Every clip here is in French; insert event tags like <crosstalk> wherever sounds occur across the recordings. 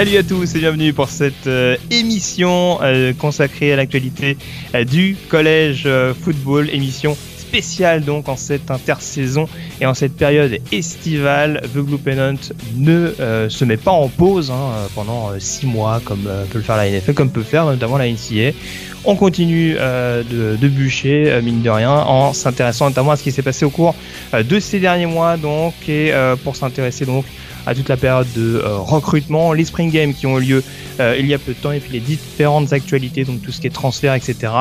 Salut à tous et bienvenue pour cette euh, émission euh, consacrée à l'actualité euh, du collège football, émission spéciale donc en cette intersaison et en cette période estivale. The Blue Pennant ne se met pas en pause hein, pendant 6 mois comme peut le faire la NFL, comme peut faire notamment la NCA. On continue de, bûcher, mine de rien, en s'intéressant notamment à ce qui s'est passé au cours de ces derniers mois donc et pour s'intéresser donc à toute la période de euh, recrutement, les spring games qui ont eu lieu euh, il y a peu de temps et puis les différentes actualités, donc tout ce qui est transfert, etc.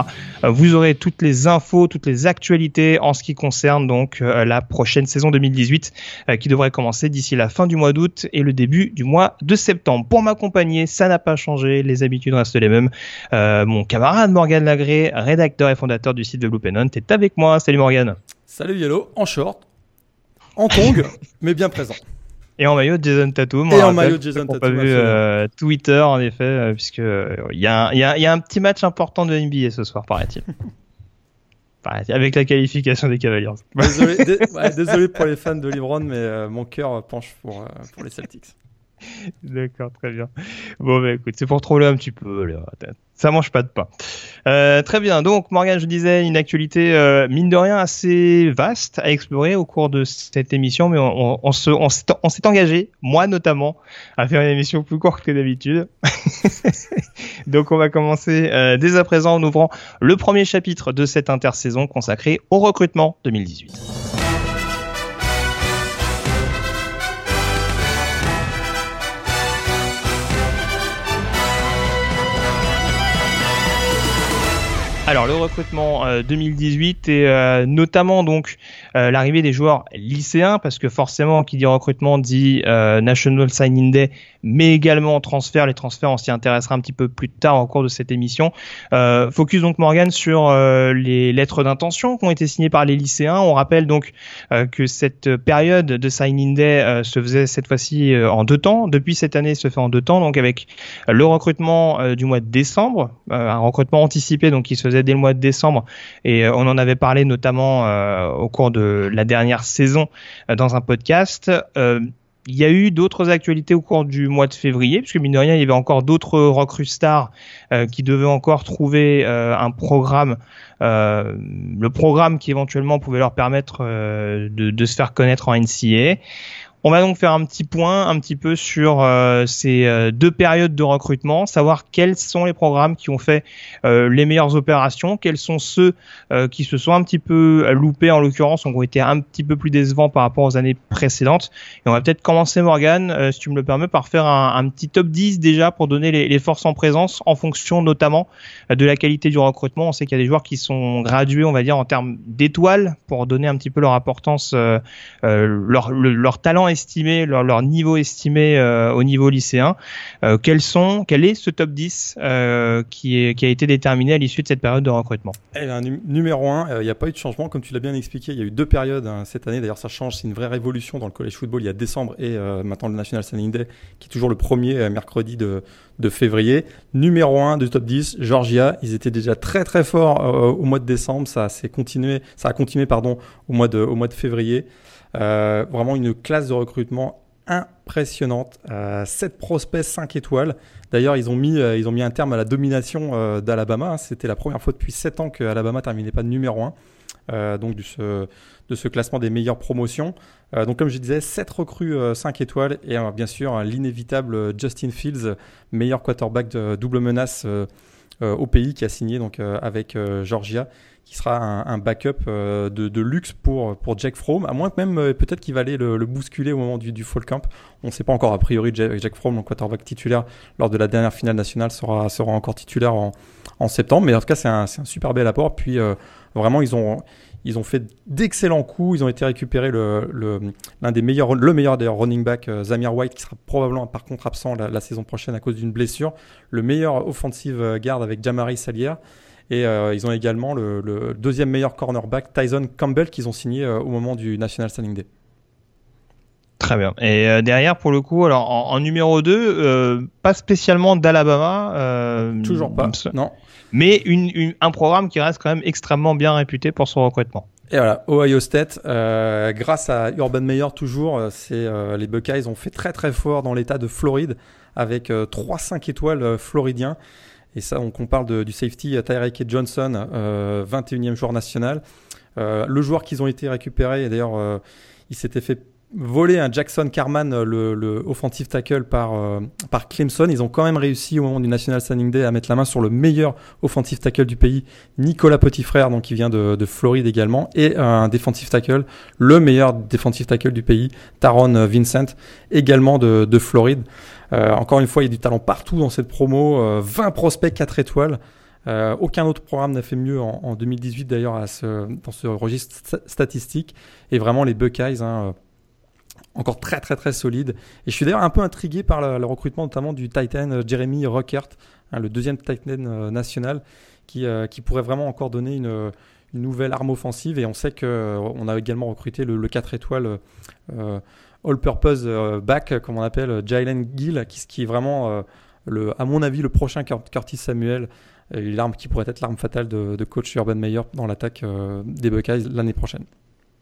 Euh, vous aurez toutes les infos, toutes les actualités en ce qui concerne donc la prochaine saison 2018 euh, qui devrait commencer d'ici la fin du mois d'août et le début du mois de septembre. Pour m'accompagner, ça n'a pas changé, les habitudes restent les mêmes. Euh, mon camarade Morgan Lagré, rédacteur et fondateur du site de Blue Pennant, est avec moi. Salut Morgan. Salut Yellow, en short, en tongue, <laughs> mais bien présent. Et en maillot de Jason Tatum. Et en maillot de Jason Tatum, pas vu euh, Twitter en effet, euh, puisque euh, il y, a un- il y, a, il y a un petit match important de NBA ce soir, <laughs> paraît-il. Avec la qualification des Cavaliers. Désolé, ouais, désolé pour les fans de LeBron, mais euh, mon cœur penche pour, pour les Celtics. <laughs> D'accord, très bien. Bon, bah écoute, c'est pour troller un petit peu. Ça mange pas de pain. Euh, très bien. Donc, Morgan, je disais, une actualité, euh, mine de rien, assez vaste à explorer au cours de cette émission, mais on s'est engagé, moi notamment, à faire une émission plus courte que d'habitude. <laughs> Donc, on va commencer euh, dès à présent en ouvrant le premier chapitre de cette intersaison consacrée au recrutement 2018. Alors le recrutement euh, 2018 et euh, notamment donc euh, l'arrivée des joueurs lycéens parce que forcément qui dit recrutement dit euh, National Signing Day mais également transfert. Les transferts on s'y intéressera un petit peu plus tard au cours de cette émission. Euh, focus donc Morgan sur euh, les lettres d'intention qui ont été signées par les lycéens. On rappelle donc euh, que cette période de Signing Day se faisait cette fois-ci en deux temps. Depuis cette année se fait en deux temps donc avec le recrutement du mois de décembre, un recrutement anticipé donc qui se faisait dès le mois de décembre et on en avait parlé notamment au cours de la dernière saison euh, dans un podcast. Euh, il y a eu d'autres actualités au cours du mois de février, puisque mine de rien, il y avait encore d'autres recrues stars euh, qui devaient encore trouver un programme, le programme qui éventuellement pouvait leur permettre de, de se faire connaître en NCA. On va donc faire un petit point un petit peu sur euh, ces euh, deux périodes de recrutement, savoir quels sont les programmes qui ont fait euh, les meilleures opérations, quels sont ceux euh, qui se sont un petit peu loupés en l'occurrence, ont été un petit peu plus décevants par rapport aux années précédentes. Et on va peut-être commencer Morgan, euh, si tu me le permets, par faire un, petit top 10 déjà pour donner les, les forces en présence en fonction notamment euh, de la qualité du recrutement. On sait qu'il y a des joueurs qui sont gradués, on va dire, en termes d'étoiles pour donner un petit peu leur importance, leur, le- leur talent estimé, leur, leur niveau estimé euh, au niveau lycéen. Euh, quels sont, quel est ce top 10 euh, qui, est, qui a été déterminé à l'issue de cette période de recrutement? Eh numéro 1, il n'y a pas eu de changement, comme tu l'as bien expliqué. Il y a eu deux périodes hein, cette année. D'ailleurs, ça change. C'est une vraie révolution dans le college football. Il y a décembre et maintenant le National Signing Day, qui est toujours le premier mercredi de, de février. Numéro 1 du top 10, Georgia. Ils étaient déjà très très forts au mois de décembre. Ça, continué, ça a continué pardon, au, mois de, au mois de février. Euh, vraiment une classe de recrutement impressionnante. Euh, 7 prospects 5 étoiles. D'ailleurs, ils ont mis euh, ils ont mis un terme à la domination euh, d'Alabama. C'était la première fois depuis 7 ans que Alabama terminait pas de numéro 1. euh, donc de ce classement des meilleures promotions. Euh, donc comme je disais, 7 recrues 5 étoiles et euh, bien sûr euh, l'inévitable euh, Justin Fields, meilleur quarterback de double menace euh, euh, au pays qui a signé donc euh, avec euh, Georgia qui sera un, backup euh, de, luxe pour, pour Jack Fromm, à moins que même euh, peut-être qu'il va aller le, le bousculer au moment du, du fall camp. On ne sait pas encore, a priori Jack, Jack Fromm, le quarterback titulaire lors de la dernière finale nationale, sera, sera encore titulaire en, en septembre, mais en tout cas c'est un, un super bel apport. Puis euh, vraiment ils ont, Ils ont fait d'excellents coups. Ils ont été récupérés le, l'un des meilleurs, le meilleur d'ailleurs running back, Zamir White, qui sera probablement par contre absent la, saison prochaine à cause d'une blessure. Le meilleur offensive guard avec Jamari Salier. Et euh, ils ont également le, le, deuxième meilleur cornerback, Tyson Campbell, qu'ils ont signé euh, au moment du National Signing Day. Très bien. Et euh, derrière, pour le coup, alors en, en numéro 2, euh, pas spécialement d'Alabama. Euh, Toujours pas, non. Mais une, une, un programme qui reste quand même extrêmement bien réputé pour son recrutement. Et voilà, Ohio State, euh, grâce à Urban Meyer toujours, c'est euh, les Buckeyes ont fait très très fort dans l'État de Floride avec euh, 3-5 étoiles floridiens. Et ça, on, parle de, du safety Tyreke Johnson, 21e joueur national. le joueur qu'ils ont été récupérés, et d'ailleurs, il s'était fait volé un Jackson Carman, le, le offensive tackle par, euh, par Clemson. Ils ont quand même réussi au moment du National Signing Day à mettre la main sur le meilleur offensive tackle du pays, Nicolas Petitfrère, donc qui vient de, de Floride également, et un defensive tackle, le meilleur defensive tackle du pays, Taron Vincent, également de, de Floride. Euh, encore une fois, il y a du talent partout dans cette promo, euh, 20 prospects 4 étoiles. Euh, aucun autre programme n'a fait mieux en, en 2018 d'ailleurs dans ce registre statistique. Et vraiment les Buckeyes, hein, encore très très très solide. Et je suis d'ailleurs un peu intrigué par le, recrutement notamment du Titan euh, Jeremy Rockert, hein, le deuxième Titan euh, national, qui, euh, pourrait vraiment encore donner une, nouvelle arme offensive. Et on sait qu'on a également recruté le, le 4 étoiles euh, all-purpose back, comme on appelle, Jalen Gill, qui, qui est vraiment, le, à mon avis, le prochain Curtis Samuel. L'arme qui pourrait être l'arme fatale de, coach Urban Meyer dans l'attaque des Buckeyes l'année prochaine.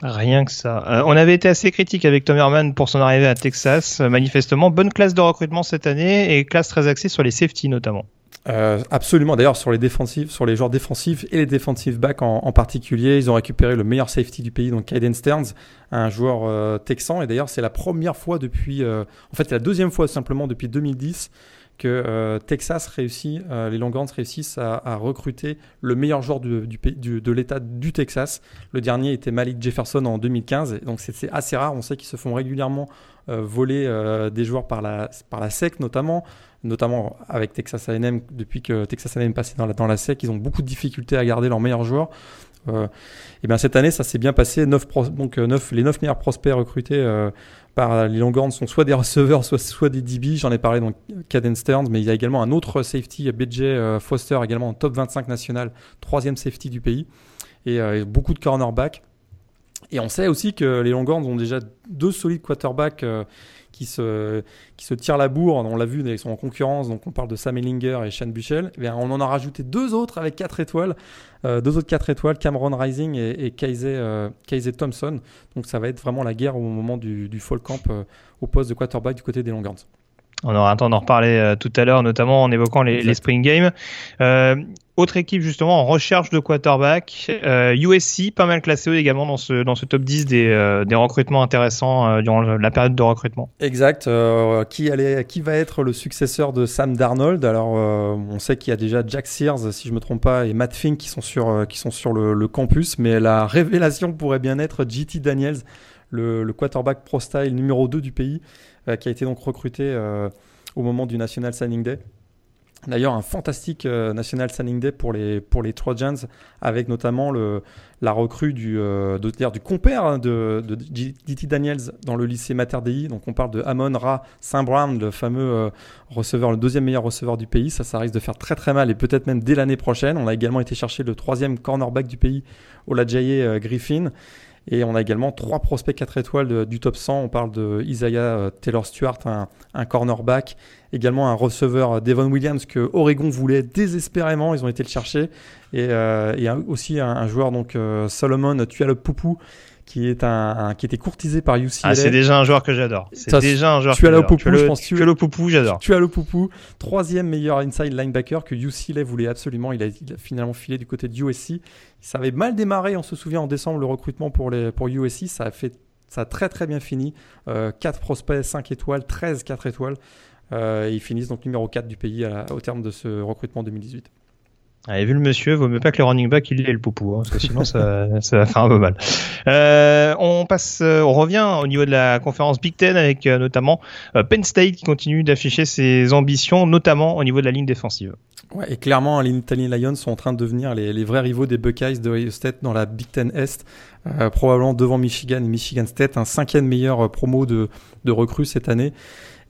Rien que ça. Euh, on avait été assez critique avec Tom Herman pour son arrivée à Texas. Euh, manifestement, bonne classe de recrutement cette année et classe très axée sur les safety notamment. Euh, absolument. D'ailleurs, sur les défensifs, sur les joueurs défensifs et les defensive backs en, particulier, ils ont récupéré le meilleur safety du pays, donc Kaiden Stearns, un joueur euh, texan. Et d'ailleurs, c'est la première fois depuis, euh, en fait, c'est la deuxième fois simplement depuis 2010 que euh, Texas réussit, euh, les Longhorns réussissent à, à, recruter le meilleur joueur du, du, de l'État du Texas. Le dernier était Malik Jefferson en 2015, donc c'est assez rare. On sait qu'ils se font régulièrement voler des joueurs par la, par la SEC notamment, notamment avec Texas A&M. Depuis que Texas A&M est passé dans la, dans la SEC, ils ont beaucoup de difficultés à garder leurs meilleurs joueurs. Euh, et bien cette année, ça s'est bien passé. 9 donc 9, les 9 meilleurs prospects recrutés par les Longhorns sont soit des receveurs, soit, soit des DB. J'en ai parlé donc Caden Stearns, mais il y a également un autre safety, BJ euh, Foster, également en top 25 national, troisième safety du pays, et euh, beaucoup de cornerbacks. Et on sait aussi que les Longhorns ont déjà deux solides quarterbacks euh, qui se, qui se tirent la bourre. On l'a vu, ils sont en concurrence. Donc on parle de Sam Ellinger et Shane Buchel. Et on en a rajouté deux autres avec quatre étoiles. Euh, deux autres quatre étoiles, Cameron Rising et, et euh, Thompson. Donc ça va être vraiment la guerre au moment du, du fall camp euh, au poste de quarterback du côté des Longhorns. On aura un temps d'en reparler euh, tout à l'heure, notamment en évoquant les, les spring games. Euh, autre équipe justement en recherche de quarterback, euh, USC, pas mal classé également dans ce, dans ce top 10 des, euh, des recrutements intéressants euh, durant la période de recrutement. Exact. Euh, qui, allait, qui va être le successeur de Sam Darnold? Alors, on sait qu'il y a déjà Jack Sears, si je me trompe pas, et Matt Fink qui sont sur, qui sont sur le, le campus, mais la révélation pourrait bien être JT Daniels, le, le quarterback pro style numéro 2 du pays, euh, qui a été donc recruté euh, au moment du National Signing Day. D'ailleurs, un fantastique euh, National Signing Day pour les, pour les Trojans, avec notamment le, la recrue du, euh, de, du compère hein, de, de D.T. Daniels dans le lycée Mater Dei. Donc, on parle de Amon Ra Saint Brown, le fameux receveur, le deuxième meilleur receveur du pays. Ça, ça risque de faire très très mal et peut-être même dès l'année prochaine. On a également été chercher le troisième cornerback du pays, Olajaye Griffin. Et on a également trois prospects 4 étoiles du top 100. On parle de Isaiah euh, Taylor Stewart, un, cornerback. Également un receveur euh, Devon Williams que Oregon voulait désespérément. Ils ont été le chercher. Et, euh, aussi un, joueur, donc Solomon Tualopoupou, qui est un, un, qui était courtisé par UCLA. Ah, c'est déjà un joueur que j'adore. C'est déjà un joueur tu que j'adore. Poupou, je pense. Tu as le Poupou, j'adore. Tu as le Poupou, troisième meilleur inside linebacker que UCLA voulait absolument. Il a, il a, finalement filé du côté de USC. Ça avait mal démarré, on se souvient en décembre le recrutement pour les pour USC, ça a fait ça a très très bien fini. Euh, 4 prospects 5 étoiles, 13 4 étoiles. Euh, ils finissent donc numéro 4 du pays à au terme de ce recrutement 2018. Vu le monsieur, vaut mieux pas que le running back il ait le poupou, hein, parce que sinon ça, <laughs> ça va faire un peu mal. Euh, on passe, euh, on revient au niveau de la conférence Big Ten avec euh, notamment Penn State qui continue d'afficher ses ambitions, notamment au niveau de la ligne défensive. Ouais, et clairement, les Italian Lions sont en train de devenir les, vrais rivaux des Buckeyes de Ohio State dans la Big Ten Est, probablement devant Michigan et Michigan State, un cinquième meilleur promo de, de recrues cette année.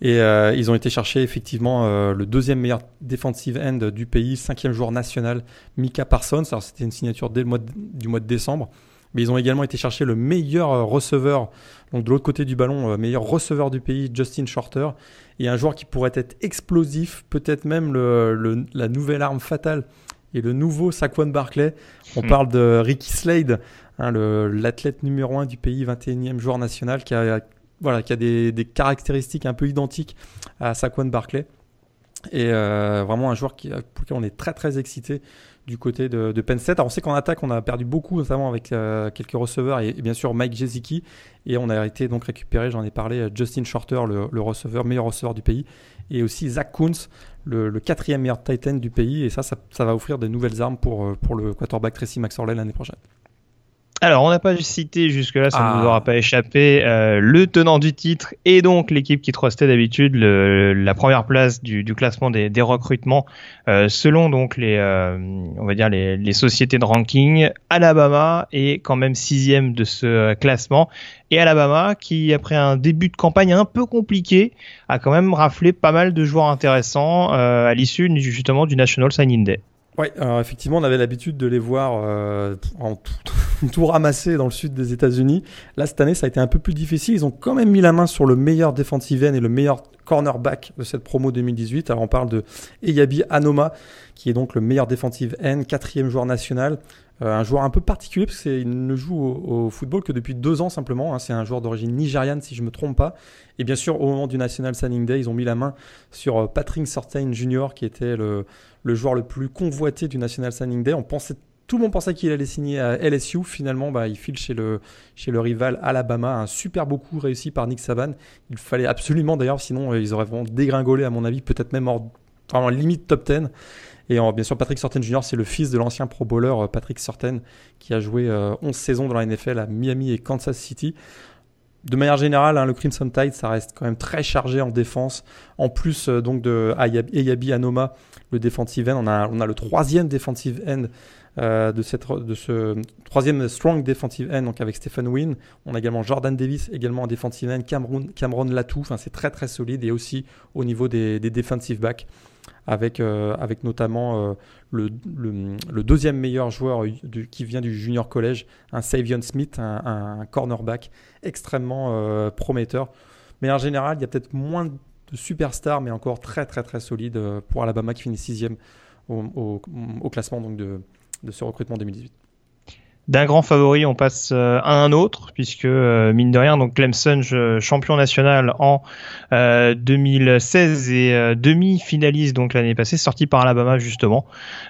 Et euh, ils ont été chercher effectivement le deuxième meilleur defensive end du pays, cinquième joueur national, Mika Parsons. Alors c'était une signature dès le mois du mois de décembre. Mais ils ont également été chercher le meilleur receveur, donc de l'autre côté du ballon, meilleur receveur du pays, Justin Shorter et un joueur qui pourrait être explosif, peut-être même le, la nouvelle arme fatale et le nouveau Saquon Barclay. On hmm. parle de Ricky Slade, hein, l'athlète numéro 1 du pays, 21e joueur national, qui a, voilà, qui a des, des caractéristiques un peu identiques à Saquon Barclay. Et euh, vraiment un joueur qui, pour lequel on est très très excité du côté de, Penn State. Alors on sait qu'en attaque, on a perdu beaucoup, notamment avec euh, quelques receveurs et, bien sûr Mike Jezicki. Et on a été donc récupéré, j'en ai parlé, euh, Justin Shorter, le, receveur, meilleur receveur du pays. Et aussi Zach Kuntz, le, quatrième meilleur Titan du pays. Et ça, ça, va offrir de nouvelles armes pour, pour le quarterback Tracy McSorley l'année prochaine. Alors, on n'a pas cité jusque-là, ça ne nous ah. aura pas échappé, euh, le tenant du titre et donc l'équipe qui trustait d'habitude la première place du, classement des, recrutements euh, selon donc les, euh, on va dire les, les, sociétés de ranking. Alabama est quand même sixième de ce classement et Alabama qui après un début de campagne un peu compliqué a quand même raflé pas mal de joueurs intéressants à l'issue justement du National Signing Day. Oui, alors effectivement, on avait l'habitude de les voir euh, en tout, <laughs> tout ramassé dans le sud des États-Unis. Là, cette année, ça a été un peu plus difficile. Ils ont quand même mis la main sur le meilleur defensive end et le meilleur cornerback de cette promo 2018. Alors, on parle de Eyabi Anoma, qui est donc le meilleur defensive end, quatrième joueur national. Euh, un joueur un peu particulier parce qu'il ne joue au, football que depuis deux ans simplement. Hein. C'est un joueur d'origine nigériane si je me trompe pas. Et bien sûr, au moment du National Signing Day, ils ont mis la main sur euh, Patrick Sortain Jr. qui était le, le joueur le plus convoité du National Signing Day. On pensait, tout le monde pensait qu'il allait signer à LSU. Finalement, bah, il file chez le, rival Alabama. Un super beau coup réussi par Nick Saban. Il fallait absolument d'ailleurs, sinon euh, ils auraient vraiment dégringolé à mon avis, peut-être même hors, vraiment limite top 10. Et bien sûr, Patrick Sorten Jr., c'est le fils de l'ancien pro bowler euh, Patrick Sorten, qui a joué 11 euh, saisons dans la NFL à Miami et Kansas City. De manière générale, hein, le Crimson Tide, ça reste quand même très chargé en défense. En plus donc de Ayabi Anoma, le defensive end. On a, on a le troisième defensive end euh, de, cette, de ce troisième strong defensive end, donc avec Stephen Wynn. On a également Jordan Davis, également en defensive end, Cameron, Cameron Latou. Enfin, c'est très très solide et aussi au niveau des, des defensive backs. Avec, euh, avec notamment euh, le, le, deuxième meilleur joueur du, qui vient du junior college, un Savion Smith, un, un cornerback extrêmement prometteur. Mais en général, il y a peut-être moins de de superstar, mais encore très très très solide pour Alabama qui finit sixième au, au, classement donc de, de, ce recrutement 2018. D'un grand favori, on passe euh, à un autre, puisque euh, mine de rien, donc Clemson, champion national en 2016 et demi-finaliste donc l'année passée, sorti par Alabama justement,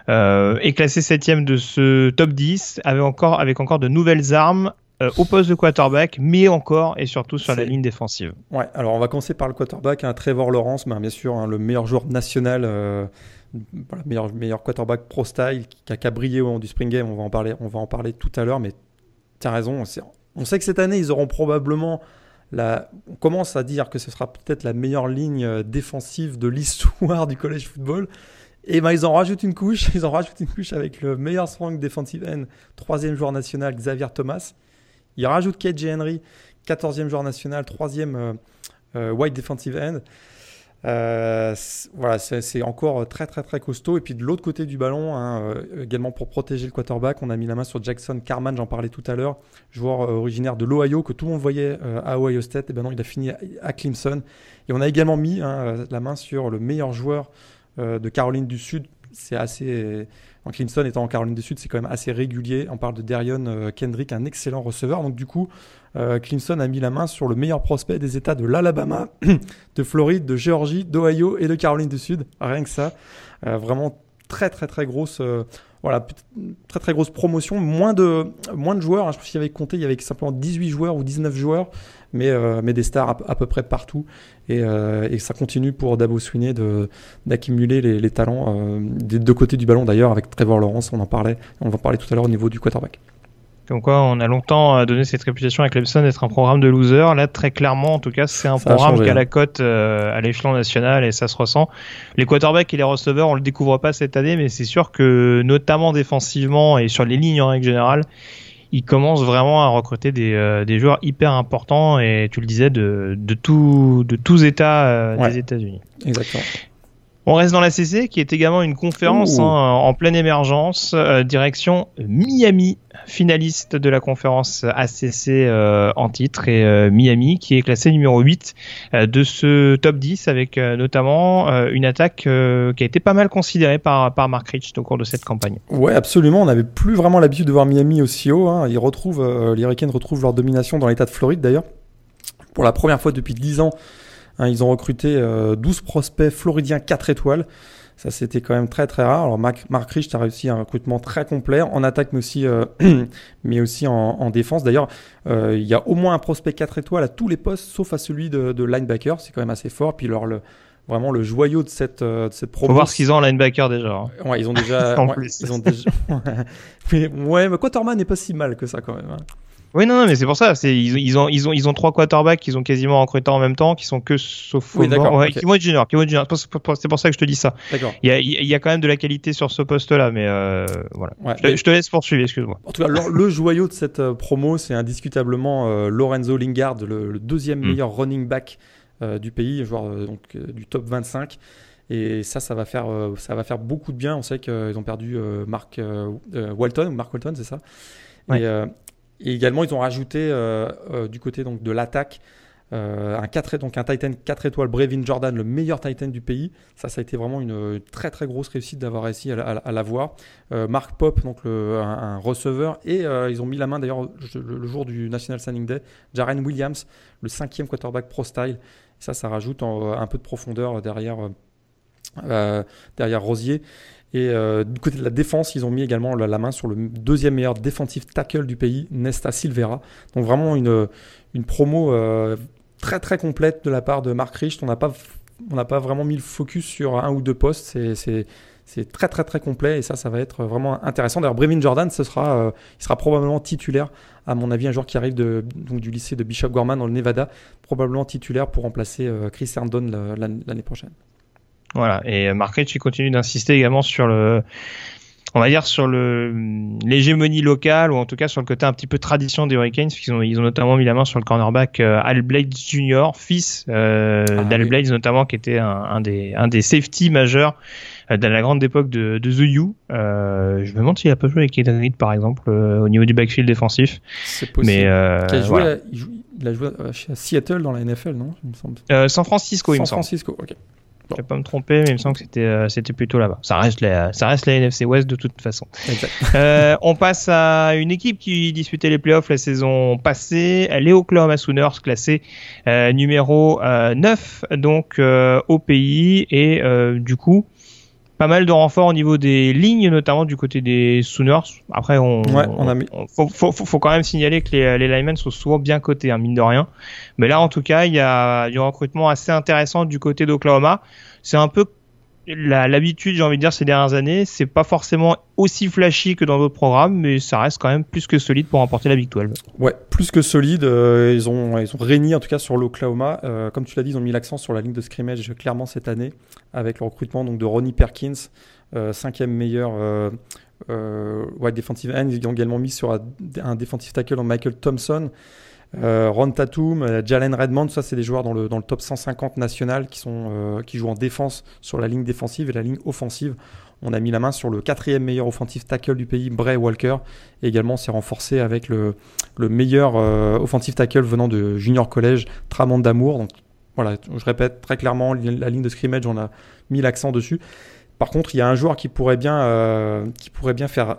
est classé septième de ce top 10, avec encore avec encore de nouvelles armes euh, au poste de quarterback, mais encore et surtout sur la ligne défensive. Ouais, alors on va commencer par le quarterback, un hein, Trevor Lawrence, bien sûr hein, le meilleur joueur national, euh, meilleur, meilleur quarterback pro style qui a, brillé au moment du Spring Game. On va en parler, on va en parler tout à l'heure, mais tu as raison. On sait que cette année ils auront probablement on commence à dire que ce sera peut-être la meilleure ligne euh, défensive de l'histoire du college football. Et ben ils en rajoutent une couche, <laughs> ils en rajoutent une couche avec le meilleur strong defensive end, troisième joueur national Xavier Thomas. Il rajoute KJ Henry, 14e joueur national, 3e euh, euh, white defensive end. Euh, voilà, c'est encore très très très costaud. Et puis de l'autre côté du ballon, hein, également pour protéger le quarterback, on a mis la main sur Jackson Carman, j'en parlais tout à l'heure, joueur originaire de l'Ohio que tout le monde voyait à Ohio State. Et ben non, il a fini à, Clemson. Et on a également mis hein, la main sur le meilleur joueur de Caroline du Sud. C'est assez Clemson étant en Caroline du Sud, c'est quand même assez régulier. On parle de Darion euh, Kendrick, un excellent receveur. Donc du coup, euh, Clemson a mis la main sur le meilleur prospect des États de l'Alabama, <clears throat> de Floride, de Géorgie, d'Ohio et de Caroline du Sud. Rien que ça. Euh, vraiment très très très grosse voilà, très très grosse promotion, moins de, moins de joueurs. Hein. Je pense qu'il y avait compté, il y avait simplement 18 joueurs ou 19 joueurs, mais, euh, mais des stars à, peu près partout. Et, euh, et, ça continue pour Dabo Swinney d'accumuler les, les, talents euh, des deux côtés du ballon d'ailleurs, avec Trevor Lawrence, on en parlait, on va en parler tout à l'heure au niveau du quarterback. Comme quoi, on a longtemps donné cette réputation à Clemson d'être un programme de loser. Là, très clairement, en tout cas, c'est un programme qui a la cote à l'échelon national et ça se ressent. Les quarterbacks et les receveurs, on le découvre pas cette année, mais c'est sûr que, notamment défensivement et sur les lignes en règle générale, ils commencent vraiment à recruter des, euh, des joueurs hyper importants et tu le disais de, de, tout, de tous États euh, des États-Unis. Exactement. On reste dans la CC, qui est également une conférence hein, en pleine émergence, euh, direction Miami, finaliste de la conférence ACC euh, en titre, et euh, Miami qui est classé numéro 8 de ce top 10, avec notamment une attaque qui a été pas mal considérée par, par Mark Rich au cours de cette campagne. Ouais, absolument. On n'avait plus vraiment l'habitude de voir Miami aussi haut. Hein. Ils retrouvent, les Hurricanes retrouvent leur domination dans l'État de Floride d'ailleurs. Pour la première fois depuis 10 ans, Hein, ils ont recruté 12 euh, prospects floridiens 4 étoiles. Ça, c'était quand même très très rare. Alors, Marc, Marc Rich a réussi un recrutement très complet en attaque, mais aussi, euh, <clears throat> mais aussi en, défense. D'ailleurs, euh, il y a au moins un prospect 4 étoiles à tous les postes, sauf à celui de, linebacker. C'est quand même assez fort. Puis, leur, le, vraiment le joyau de cette, de cette promo. Faut voir ce qu'ils ont en linebacker déjà. Hein. Ouais, ils ont déjà. <laughs> en plus. Ils ont déjà... <laughs> <laughs> ouais, mais Quaterman n'est pas si mal que ça quand même. Hein. Oui, non, non mais c'est pour ça. C'est ils, ils, ont ils ont ils ont trois quarterbacks qu'ils ont quasiment recrutés en même temps, qui sont que sauf oui, d'accord. Ouais, qui vont être juniors, qui vont être juniors. C'est pour ça que je te dis ça. D'accord. Il y a il y a quand même de la qualité sur ce poste-là, mais euh, voilà. Ouais, je, te, je, te, laisse poursuivre, excuse-moi. En tout cas, le, le joyau de cette euh, promo, c'est indiscutablement euh, Lorenzo Lingard, le, le deuxième mm. meilleur running back euh, du pays, joueur donc du top 25. Et ça, ça va faire, ça va faire beaucoup de bien. On sait qu'ils ont perdu Mark Walton, Mark Walton, c'est ça. Ouais. Et, et également, ils ont rajouté euh, euh, du côté donc, de l'attaque euh, un, 4, donc un Titan 4 étoiles, Brevin Jordan, le meilleur Titan du pays. Ça, ça a été vraiment une, très très grosse réussite d'avoir réussi à, l'avoir. Mark Pop, donc un, receveur. Et ils ont mis la main d'ailleurs le, jour du National Signing Day, Jaren Williams, le cinquième quarterback pro style. ça, ça rajoute un peu de profondeur derrière, derrière Rosier. Et euh, du côté de la défense, ils ont mis également la, main sur le deuxième meilleur défensif tackle du pays, Nesta Silvera. Donc vraiment une, une promo euh, très très complète de la part de Mark Richt. On n'a pas, pas vraiment mis le focus sur un ou deux postes. C'est très très très complet et ça, ça va être vraiment intéressant. D'ailleurs, Brevin Jordan, ce sera, euh, il sera probablement titulaire, à mon avis, un joueur qui arrive de, donc, du lycée de Bishop Gorman dans le Nevada, probablement titulaire pour remplacer Chris Herndon l'année prochaine. Voilà. Et Mark Rich, il continue d'insister également sur le, on va dire sur le l'hégémonie locale ou en tout cas sur le côté un petit peu tradition des Hurricanes puisqu'ils ont ils ont notamment mis la main sur le cornerback euh, Al Blades Jr. fils euh, ah d'Al Blades notamment qui était un, un, des un des safety majeurs euh, dans la grande époque de, de The U. Euh, je me demande s'il a pas joué avec Eden Reed par exemple euh, au niveau du backfield défensif. C'est possible. Mais euh, il, a joué il, a joué à Seattle dans la NFL non? Il me semble. San Francisco il me semble. San Francisco ok. Je vais pas me tromper, mais il me semble que c'était euh, c'était plutôt là-bas. Ça reste la ça reste la NFC West de toute façon. euh, on passe à une équipe qui disputait les playoffs la saison passée, les Oklahoma Sooners classés euh, numéro 9 euh, donc au pays et du coup pas mal de renforts au niveau des lignes, notamment du côté des Sooners. Après, on, on, a mis... faut, faut, faut, quand même signaler que les, les linemen sont souvent bien cotés, hein, mine de rien. Mais là, en tout cas, il y a du recrutement assez intéressant du côté d'Oklahoma. C'est un peu l'habitude, j'ai envie de dire, ces dernières années, c'est pas forcément aussi flashy que dans d'autres programmes, mais ça reste quand même plus que solide pour remporter la Big 12. Ouais, plus que solide. Euh, ils ont ils régné en tout cas sur l'Oklahoma. Euh, comme tu l'as dit, ils ont mis l'accent sur la ligne de scrimmage clairement cette année avec le recrutement donc de Ronnie Perkins, euh, cinquième meilleur. ouais, defensive end. Ils ont également mis sur un, un defensive tackle en Michael Thompson. Euh, Ron Tatum, euh, Jalen Redmond, ça c'est des joueurs dans le, dans le top 150 national qui, sont, euh, qui jouent en défense sur la ligne défensive et la ligne offensive. On a mis la main sur le quatrième meilleur offensive tackle du pays, Bray Walker. Également, c'est renforcé avec le, le meilleur offensive tackle venant de Junior College, Tramond Damour. Donc voilà, je répète très clairement, la ligne de scrimmage, on a mis l'accent dessus. Par contre, il y a un joueur qui pourrait bien, qui pourrait bien faire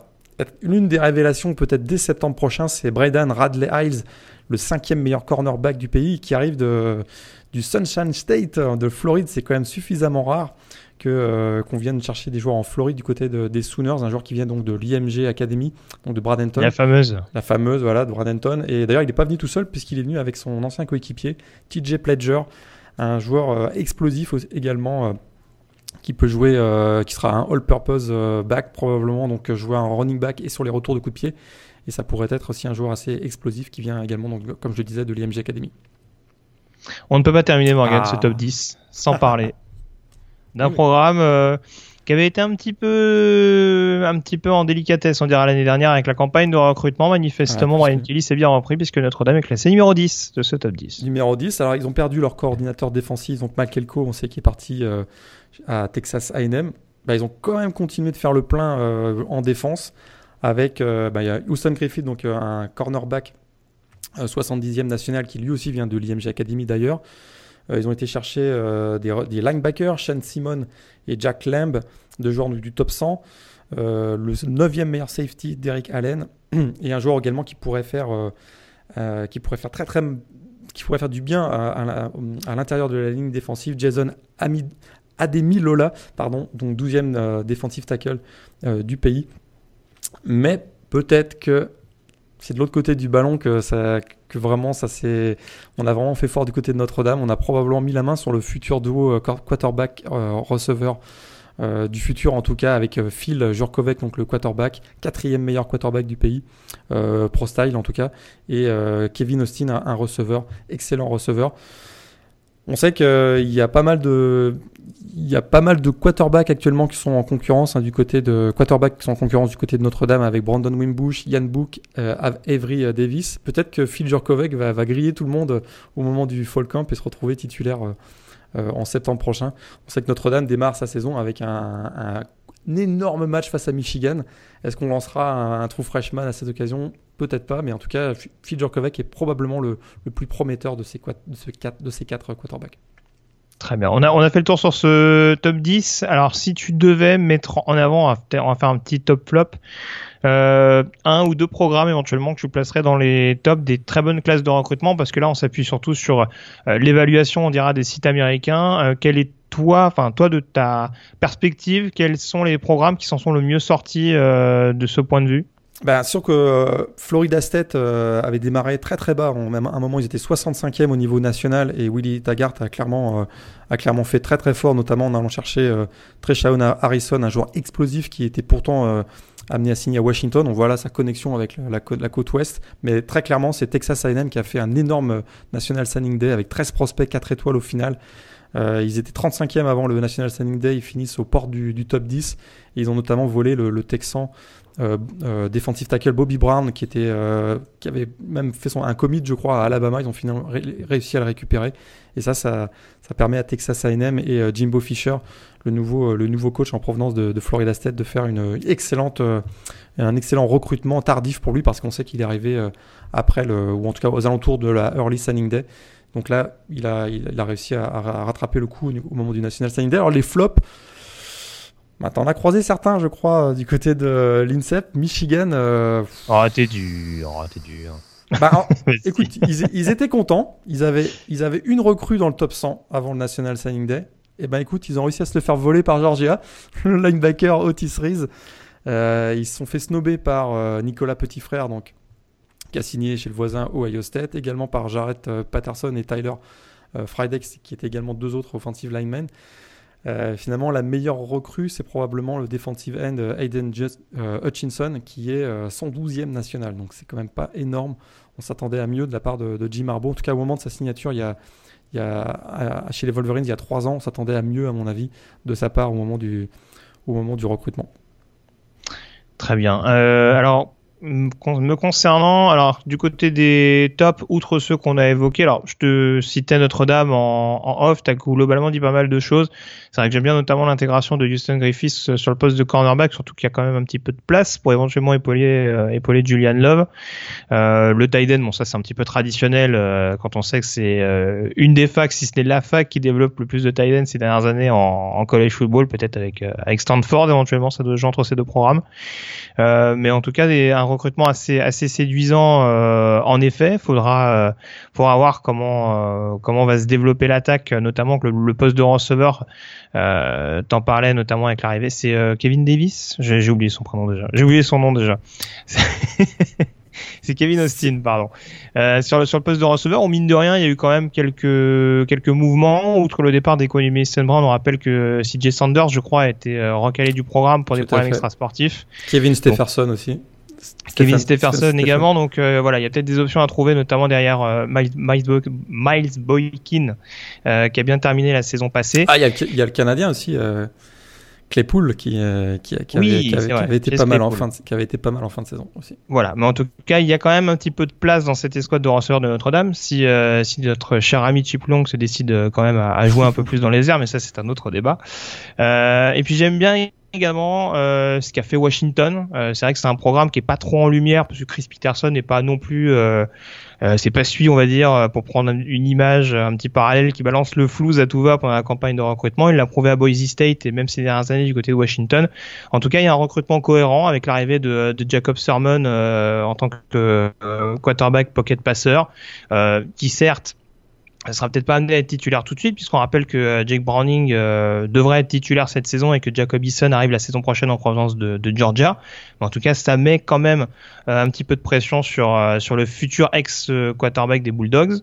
l'une des révélations peut-être dès septembre prochain, c'est Braden Radley Hiles, le cinquième meilleur cornerback du pays, qui arrive de, du Sunshine State de Floride. C'est quand même suffisamment rare que euh, qu'on vienne chercher des joueurs en Floride du côté des Sooners, un joueur qui vient donc de l'IMG Academy, donc de Bradenton. La fameuse. La fameuse, voilà, de Bradenton. Et d'ailleurs, il n'est pas venu tout seul puisqu'il est venu avec son ancien coéquipier, TJ Pledger, un joueur euh, explosif également. Euh, qui peut jouer, qui sera un all-purpose back probablement, donc jouer un running back et sur les retours de coups de pied et ça pourrait être aussi un joueur assez explosif qui vient également, donc, comme je le disais, de l'IMG Academy. On ne peut pas terminer Morgan ce ah. top 10 sans parler <laughs> d'un programme euh, qui avait été un petit peu un petit peu en délicatesse on dirait l'année dernière avec la campagne de recrutement. Manifestement ah, Brian Kelly s'est bien repris puisque Notre-Dame est classé numéro 10 de ce top 10 numéro 10 alors ils ont perdu leur coordinateur défensif donc Malkelko on sait qu'il est parti euh, à Texas A&M bah, ils ont quand même continué de faire le plein euh, en défense avec bah, y a Houston Griffith donc un cornerback 70e national qui lui aussi vient de l'IMG Academy d'ailleurs ils ont été chercher des, linebackers, Shane Simon et Jack Lamb, deux joueurs du top 100. Euh, le 9e meilleur safety, Derek Allen, <clears throat> et un joueur également qui pourrait faire, euh, euh, qui pourrait faire très très qui pourrait faire du bien à, l'intérieur de la ligne défensive, Jason Ademi Lola, pardon, donc 12e défensive tackle du pays. Mais peut-être que c'est de l'autre côté du ballon que, ça, que vraiment ça c'est. On a vraiment fait fort du côté de Notre-Dame. On a probablement mis la main sur le futur duo euh, quarterback euh, receveur euh, du futur en tout cas avec Phil Jurkovec, donc le quarterback, quatrième meilleur quarterback du pays, pro style en tout cas, et Kevin Austin, un receveur, excellent receveur. On sait qu'il y a pas mal de, il y a pas mal de quarterbacks actuellement qui sont en concurrence hein, du côté de qui sont en concurrence du côté de Notre-Dame avec Brandon Wimbush, Ian Book, euh, Avery euh, Davis. Peut-être que Phil Jurkovec va, griller tout le monde euh, au moment du Fall Camp et se retrouver titulaire en septembre prochain. On sait que Notre-Dame démarre sa saison avec un, énorme match face à Michigan. Est-ce qu'on lancera un, true freshman à cette occasion? Peut-être pas, mais en tout cas, Phil Jurkovec est probablement le, plus prometteur de ces, quatre, quarterbacks. Très bien. On a, on a fait le tour sur ce top 10. Alors, si tu devais mettre en avant, on va faire un petit top flop, euh, un ou deux programmes éventuellement que tu placerais dans les tops des très bonnes classes de recrutement, parce que là, on s'appuie surtout sur euh, l'évaluation, on dira, des sites américains. Euh, quel est toi, enfin toi de ta perspective, quels sont les programmes qui s'en sont le mieux sortis de ce point de vue? Ben, sûr que euh, Florida State euh, avait démarré très très bas. même à un moment, ils étaient 65e au niveau national et Willie Taggart a clairement, euh, a clairement fait très très fort, notamment en allant chercher Treshaun Harrison, un joueur explosif qui était pourtant amené à signer à Washington. On voit là sa connexion avec la, côte, la côte ouest. Mais très clairement, c'est Texas A&M qui a fait un énorme National Signing Day avec 13 prospects, 4 étoiles au final. ils étaient 35e avant le National Signing Day, ils finissent au port du, top 10. Et ils ont notamment volé le, le Texan euh, euh, defensive tackle Bobby Brown qui était euh, qui avait même fait son un commit je crois à Alabama. Ils ont finalement réussi à le récupérer. Et ça ça, ça permet à Texas A&M et Jimbo Fisher le nouveau le nouveau coach en provenance de, Florida State de faire une excellente un excellent recrutement tardif pour lui parce qu'on sait qu'il est arrivé après le ou en tout cas aux alentours de la early signing day. Donc là il a il a réussi à, à rattraper le coup au moment du national signing day. Alors les flops bah, t'en as croisé certains, je crois, euh, du côté de l'INSEP, Michigan. Euh... Oh, t'es dur, oh, t'es dur. Bah, <laughs> écoute, ils, étaient contents. Ils avaient, ils avaient une recrue dans le top 100 avant le National Signing Day. Et ben écoute, ils ont réussi à se le faire voler par Georgia, <laughs> le linebacker Otis Reese. Euh, ils se sont fait snober par euh, Nicolas Petitfrère, donc, qui a signé chez le voisin Ohio State, également par Jarrett Patterson et Tyler Frydex, qui étaient également deux autres offensive linemen. Euh, finalement, la meilleure recrue, c'est probablement le defensive end euh, Aiden euh, Hutchinson, qui est 112e national. Donc, c'est quand même pas énorme. On s'attendait à mieux de la part de, Jim Harbaugh. En tout cas, au moment de sa signature, il y a, il y a, chez les Wolverines, il y a trois ans, on s'attendait à mieux, à mon avis, de sa part au moment du, au moment du recrutement. Très bien. alors, me concernant, alors du côté des tops, outre ceux qu'on a évoqués, alors je te citais Notre-Dame en, en off, tu as globalement dit pas mal de choses. C'est vrai que j'aime bien notamment l'intégration de Houston Griffiths euh, sur le poste de cornerback, surtout qu'il y a quand même un petit peu de place pour éventuellement épauler, euh, épauler Julian Love. Euh, le Tiden, bon ça c'est un petit peu traditionnel euh, quand on sait que c'est une des facs, si ce n'est la fac qui développe le plus de Tiden ces dernières années en, en college football, peut-être avec, avec Stanford éventuellement, ça doit jouer entre ces deux programmes. mais en tout cas, des, un recrutement assez, assez séduisant en effet. Faudra, faudra voir comment, comment va se développer l'attaque, notamment que le poste de receveur euh, T'en parlais notamment avec l'arrivée, c'est euh, Kevin Davis? J'ai oublié son prénom déjà. J'ai oublié son nom déjà. <laughs> c'est Kevin Austin, pardon. Euh, sur, le, sur le poste de receveur, au mine de rien, il y a eu quand même quelques, quelques mouvements. Outre le départ des Mason Brown, on rappelle que CJ Sanders, je crois, a été euh, recalé du programme pour des problèmes extrasportifs. Kevin Stephenson aussi. Kevin Stephenson également. Donc voilà, il y a peut-être des options à trouver, notamment derrière Miles, Miles, Boykin, qui a bien terminé la saison passée. Ah, il y, y, a le Canadien aussi. Claypool qui, euh, qui, qui, avait, été pas mal en fin de, qui avait été pas mal en fin de saison aussi. Voilà, mais en tout cas, il y a quand même un petit peu de place dans cette escouade de receveurs de Notre-Dame. Si, euh, si notre cher ami Chip Long se décide euh, quand même à, jouer un peu plus dans les airs, mais ça c'est un autre débat. et puis j'aime bien également ce qu'a fait Washington. c'est vrai que c'est un programme qui est pas trop en lumière parce que Chris Peterson n'est pas non plus euh, c'est pas celui, on va dire, euh, pour prendre une image, un petit parallèle qui balance le flou à tout va pendant la campagne de recrutement. Il l'a prouvé à Boise State et même ces dernières années du côté de Washington. En tout cas, il y a un recrutement cohérent avec l'arrivée de, de, Jacob Sermon euh, en tant que quarterback pocket passeur, qui certes elle sera peut-être pas amené à être titulaire tout de suite, puisqu'on rappelle que euh, Jake Browning euh, devrait être titulaire cette saison et que Jacob Eason arrive la saison prochaine en provenance de, de Georgia. Mais en tout cas, ça met quand même euh, un petit peu de pression sur sur le futur ex quarterback des Bulldogs.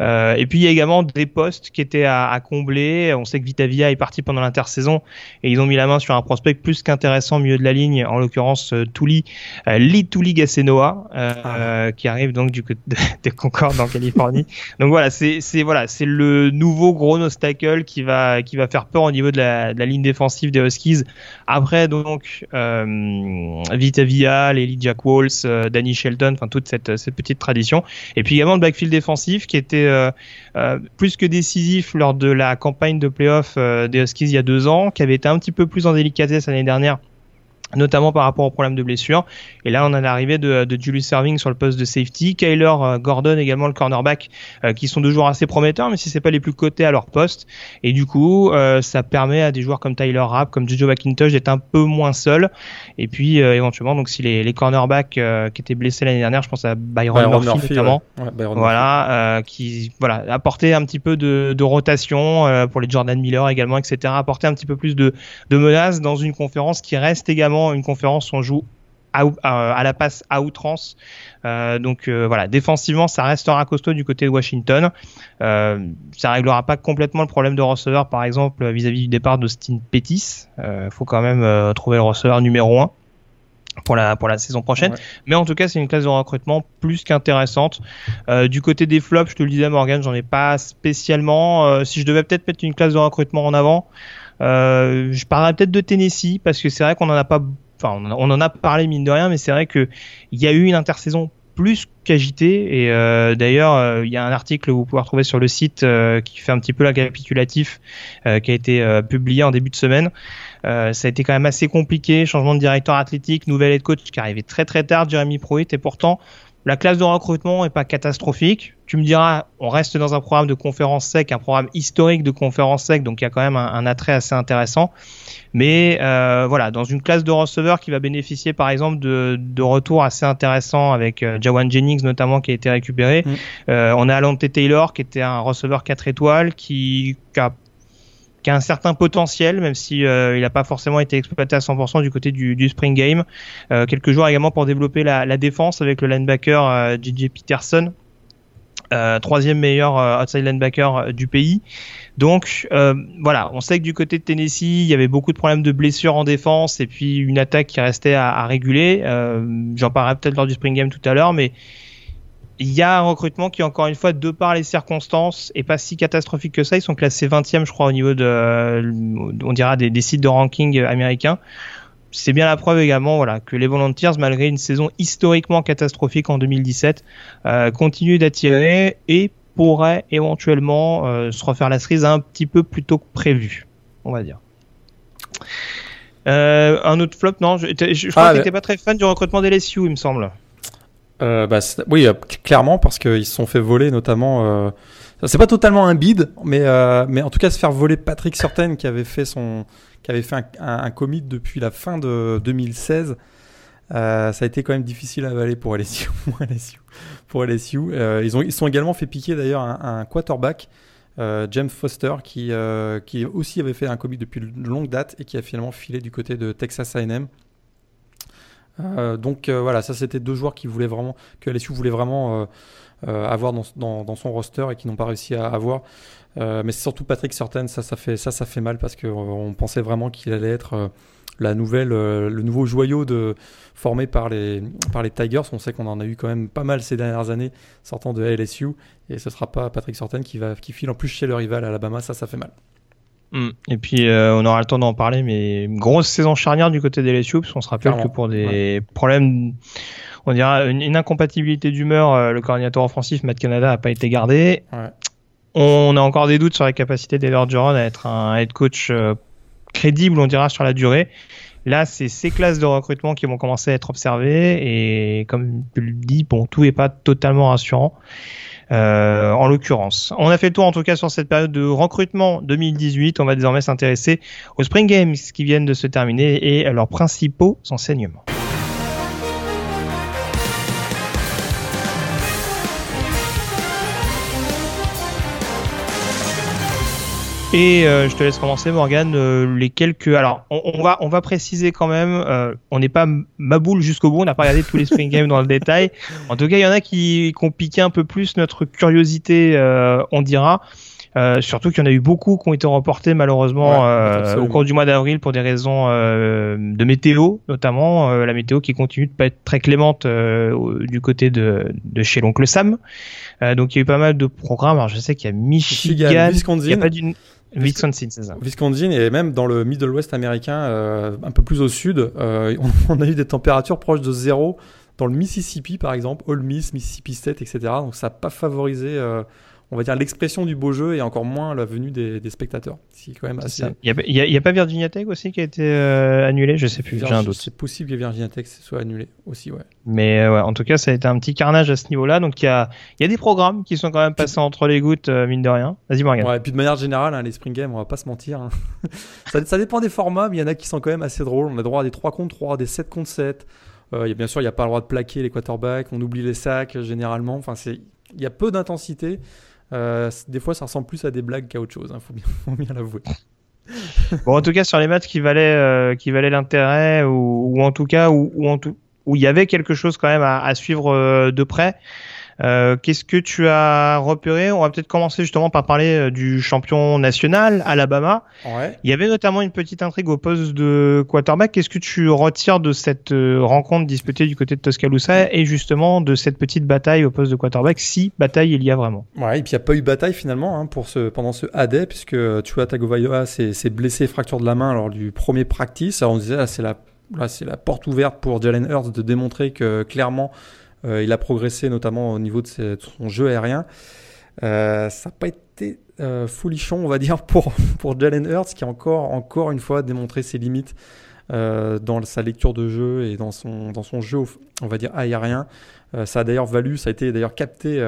et puis il y a également des postes qui étaient à, à combler. On sait que Vitavia est parti pendant l'intersaison et ils ont mis la main sur un prospect plus qu'intéressant au milieu de la ligne, en l'occurrence Touli, Lee Touli Gassenoa, ah. qui arrive donc du côté de, de Concorde en Californie. donc voilà, c'est c'est voilà, c'est le nouveau gros obstacle qui va qui va faire peur au niveau de la, ligne défensive des Huskies. Après donc euh, Vita Via, les Jack Walls, euh, Danny Shelton, enfin toute cette petite tradition. Et puis également le backfield défensif qui était euh, euh plus que décisif lors de la campagne de playoff des Huskies il y a deux ans, qui avait été un petit peu plus en délicatesse l'année dernière notamment par rapport aux problèmes de blessure. Et là, on a l'arrivée de, de, Julius Serving sur le poste de safety, Kyler euh, Gordon également le cornerback, euh, qui sont deux joueurs assez prometteurs, mais si c'est pas les plus cotés à leur poste. Et du coup, euh, ça permet à des joueurs comme Tyler Rapp, comme Jojo McIntosh d'être un peu moins seuls. Et puis éventuellement, donc si les, les cornerbacks qui étaient blessés l'année dernière, je pense à Byron, Murphy, notamment, voilà, qui voilà apporter un petit peu de, de rotation pour les Jordan Miller également, etc. Apporter un petit peu plus de, de menaces dans une conférence qui reste également une conférence où on joue à, la passe à outrance. Euh, donc euh, voilà, défensivement, ça restera costaud du côté de Washington. Euh, ça réglera pas complètement le problème de receveur, par exemple, vis-à-vis du départ d'Austin Pettis. Il faut quand même trouver le receveur numéro 1 pour la pour la saison prochaine. Mais en tout cas, c'est une classe de recrutement plus qu'intéressante. du côté des flops, je te le disais, Morgan, j'en ai pas spécialement. si je devais peut-être mettre une classe de recrutement en avant. Euh, je parlerai peut-être de Tennessee parce que c'est vrai qu'on en a pas, enfin on en a parlé mine de rien, mais c'est vrai que il y a eu une intersaison plus qu'agitée et euh, d'ailleurs euh, il y a un article que vous pouvez retrouver sur le site qui fait un petit peu la capitulatif qui a été publié en début de semaine. ça a été quand même assez compliqué, changement de directeur athlétique, nouvelle head coach qui arrivait très très tard, Jeremy Pruitt et pourtant la classe de recrutement est pas catastrophique. Tu me diras, on reste dans un programme de conférence sec, un programme historique de conférence sec, donc il y a quand même un, attrait assez intéressant. Mais euh, voilà, dans une classe de receveurs qui va bénéficier par exemple de, de retours assez intéressants avec euh, Jawan Jennings notamment qui a été récupéré. Mm. Euh, on a Alante Taylor qui était un receveur 4 étoiles qui, qui a qui a un certain potentiel, même si euh, il n'a pas forcément été exploité à 100% du côté du, spring game. Euh, quelques jours également pour développer la, défense avec le linebacker JJ Peterson, euh, troisième meilleur outside linebacker du pays. Donc voilà, on sait que du côté de Tennessee, il y avait beaucoup de problèmes de blessures en défense et puis une attaque qui restait à réguler. J'en parlerai peut-être lors du spring game tout à l'heure, mais il y a un recrutement qui, encore une fois, de par les circonstances, est pas si catastrophique que ça. Ils sont classés 20e, je crois, au niveau de, on dira, des, sites de ranking américains. C'est bien la preuve également, voilà, que les Volunteers, malgré une saison historiquement catastrophique en 2017, euh, continuent d'attirer et pourraient éventuellement euh, se refaire la cerise un petit peu plus tôt que prévu, on va dire. Euh, un autre flop, non, je, je, crois ah, que t'étais pas très fan du recrutement des LSU, il me semble. Euh, bah, oui, euh, clairement, parce qu'ils se sont fait voler notamment. Euh... C'est pas totalement un bid, mais mais en tout cas se faire voler Patrick Sorten qui avait fait son, qui avait fait un, commit depuis la fin de 2016. Euh, ça a été quand même difficile à avaler pour LSU. <laughs> pour LSU. Ils ont ils sont également fait piquer d'ailleurs un, quarterback. James Foster qui, qui aussi avait fait un commit depuis une longue date et qui a finalement filé du côté de Texas A&M euh, donc euh, voilà, ça c'était deux joueurs qui voulaient vraiment, que LSU voulait vraiment avoir dans, son roster et qu'ils n'ont pas réussi à avoir. mais c'est surtout Patrick Surtain, ça, ça fait, ça, ça fait mal parce qu'on pensait vraiment qu'il allait être la nouvelle, le nouveau joyau de, formé par les, par les Tigers. On sait qu'on en a eu quand même pas mal ces dernières années sortant de LSU. Et ce sera pas Patrick Surtain qui, va, qui file en plus chez le rival Alabama. Ça, ça fait mal. Mm. Et puis euh, on aura le temps d'en parler, mais grosse saison charnière du côté des LSU, parce qu'on se rappelle que pour des problèmes, on dirait une, incompatibilité d'humeur, euh, le coordinateur offensif Matt Canada n'a pas été gardé. On a encore des doutes sur la capacité d'Eder Duran à être un head coach euh, crédible, on dira, sur la durée. Là, c'est ces classes de recrutement qui vont commencer à être observées et comme tu le dis, bon, tout n'est pas totalement rassurant. Euh, en l'occurrence. On a fait le tour en tout cas sur cette période de recrutement 2018. On va désormais s'intéresser aux Spring Games qui viennent de se terminer et à leurs principaux enseignements. Et euh, je te laisse commencer, Morgan. Euh, les quelques. Alors, on, va on va préciser quand même. Euh, on n'est pas maboule jusqu'au bout. On n'a pas regardé tous les Spring Games dans le détail. En tout cas, il y en a qui, qui ont piqué un peu plus notre curiosité. on dira. surtout qu'il y en a eu beaucoup qui ont été reportés malheureusement au cours du mois d'avril pour des raisons de météo, notamment la météo qui continue de pas être très clémente du côté de, de chez l'oncle Sam. donc il y a eu pas mal de programmes. Alors je sais qu'il y a Michigan, il y a pas d'une Wisconsin, c'est ça. Wisconsin et même dans le Middle West américain, euh, un peu plus au sud, euh, on, <laughs> a eu des températures proches de zéro dans le Mississippi par exemple, Ole Miss, Mississippi State, etc. Donc ça n'a pas favorisé euh, on va dire, l'expression du beau jeu et encore moins la venue des, spectateurs. quand même assez... Il n'y a, pas Virginia Tech aussi qui a été euh, annulé? Je sais plus, j'ai un doute. C'est possible que Virginia Tech soit annulé aussi, ouais. Mais euh, ouais, en tout cas, ça a été un petit carnage à ce niveau-là. Donc il y a, y a des programmes qui sont quand même passés entre les gouttes, euh, mine de rien. Vas-y, Morgan. Ouais, et puis de manière générale, hein, les Spring Games, on va pas se mentir. Hein. <laughs> ça, ça, dépend des formats, mais il y en a qui sont quand même assez drôles. On a droit à des 3 contre 3, des 7 contre 7. y a, bien sûr, il n'y a pas le droit de plaquer les quarterbacks, on oublie les sacs généralement. Enfin, il y a peu d'intensité. Euh, des fois, ça ressemble plus à des blagues qu'à autre chose. Il hein, <laughs> faut bien, l'avouer. bon, en tout cas, sur les matchs qui valaient, euh, valaient l'intérêt, ou, en tout cas où, il y avait quelque chose quand même à, à suivre euh, de près. Euh, qu'est-ce que tu as repéré? On va peut-être commencer justement par parler euh, du champion national, Alabama. Ouais. Il y avait notamment une petite intrigue au poste de quarterback. Qu'est-ce que tu retires de cette euh, rencontre disputée du côté de Tuscaloosa et justement de cette petite bataille au poste de quarterback, si bataille il y a vraiment? Ouais, et puis il n'y a pas eu bataille finalement hein, pour ce, pendant ce AD, puisque tu vois, Tagovailoa s'est blessé, fracture de la main lors du premier practice. Alors on disait, là, c'est la, là, c'est la porte ouverte pour Jalen Hurts de démontrer que clairement il a progressé notamment au niveau de, son jeu aérien. Euh, ça n'a pas été euh, on va dire, <laughs> pour, pour Jalen Hurts, qui a encore, encore une fois démontré ses limites dans sa lecture de jeu et dans son, dans son jeu, on va dire, aérien. ça a d'ailleurs valu, ça a été d'ailleurs capté.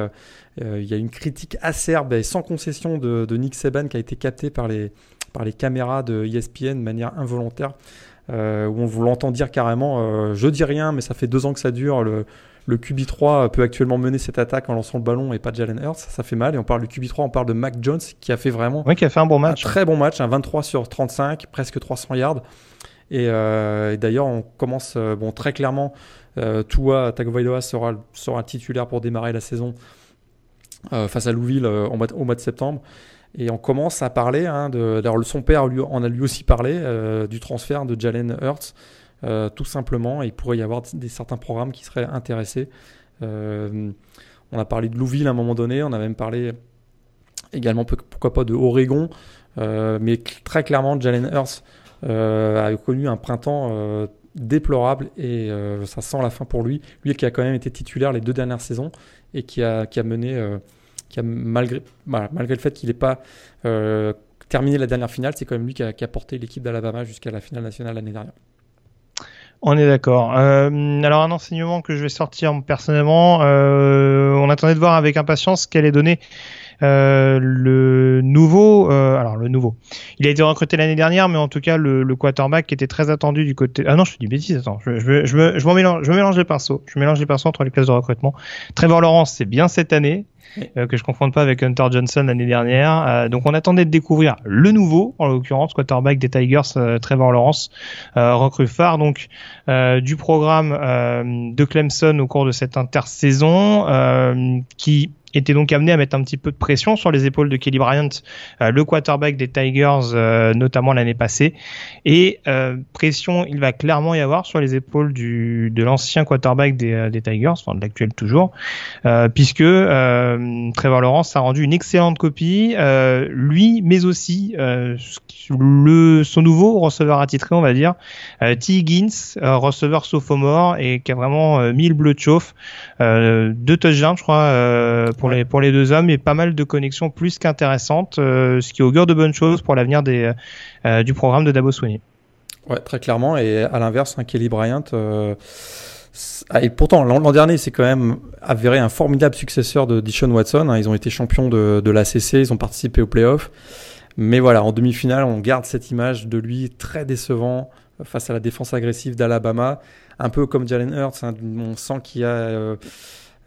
il y a une critique acerbe et sans concession de, de, Nick Saban qui a été captée par les, par les caméras de ESPN de manière involontaire. Où on vous l'entend dire carrément Je dis rien, mais ça fait deux ans que ça dure. Le, le QB3 peut actuellement mener cette attaque en lançant le ballon et pas Jalen Hurts. Ça, fait mal. Et on parle du QB3, on parle de Mac Jones qui a fait vraiment. Oui, qui a fait un bon match. Un très bon match, un 23 sur 35, presque 300 yards. Euh, et, d'ailleurs, on commence euh, bon, très clairement. Euh, Tua Tagovailoa sera, sera titulaire pour démarrer la saison euh, face à Louisville mois, au, mois, de septembre. Et on commence à parler, hein, de, son père en a lui aussi parlé, du transfert de Jalen Hurts. Euh, tout simplement. il pourrait y avoir des, certains programmes qui seraient intéressés. Euh, on a parlé de Louisville à un moment donné, on a même parlé également, pourquoi pas, de Oregon. Euh, mais très clairement, Jalen Hurts a connu un printemps déplorable et ça sent la fin pour lui. Lui qui a quand même été titulaire les deux dernières saisons et qui a, qui a mené, qui malgré, malgré le fait qu'il n'ait pas terminé la dernière finale, c'est quand même lui qui a, porté l'équipe d'Alabama jusqu'à la finale nationale l'année dernière. On est d'accord. Euh, alors un enseignement que je vais sortir personnellement, euh, on attendait de voir avec impatience quelle est donné euh, le nouveau, euh, alors le nouveau. Il a été recruté l'année dernière, mais en tout cas le, quarterback qui était très attendu du côté. Ah non, je fais du bêtise. Attends, je, mélange, les pinceaux. Je mélange les pinceaux entre les places de recrutement. Trevor Lawrence, c'est bien cette année. Que je confonde pas avec Hunter Johnson l'année dernière. donc on attendait de découvrir le nouveau, en l'occurrence quarterback des Tigers, Trevor Lawrence, recrue phare donc du programme de Clemson au cours de cette intersaison, qui était donc amené à mettre un petit peu de pression sur les épaules de Kelly Bryant, euh, le quarterback des Tigers, euh, notamment l'année passée. Et euh, pression, il va clairement y avoir sur les épaules du, de l'ancien quarterback des, des, Tigers, enfin de l'actuel toujours, puisque Trevor Lawrence a rendu une excellente copie, lui, mais aussi le, son nouveau receveur attitré, on va dire, T. Higgins, receveur sophomore, et qui a vraiment mis le bleu de chauffe. deux touchdowns, je crois, pour, les, pour les deux hommes et pas mal de connexions plus qu'intéressantes, euh, ce qui augure de bonnes choses pour l'avenir des, euh, du programme de Dabo Sweeney. Ouais, très clairement. Et à l'inverse, un Kelly Bryant. Euh, et pourtant, l'an dernier, c'est quand même avéré un formidable successeur de Dishon Watson. Hein. Ils ont été champions de, de l'ACC, ils ont participé aux playoffs. Mais voilà, en demi-finale, on garde cette image de lui très décevant face à la défense agressive d'Alabama. Un peu comme Jalen Hurts, hein, on sent qu'il a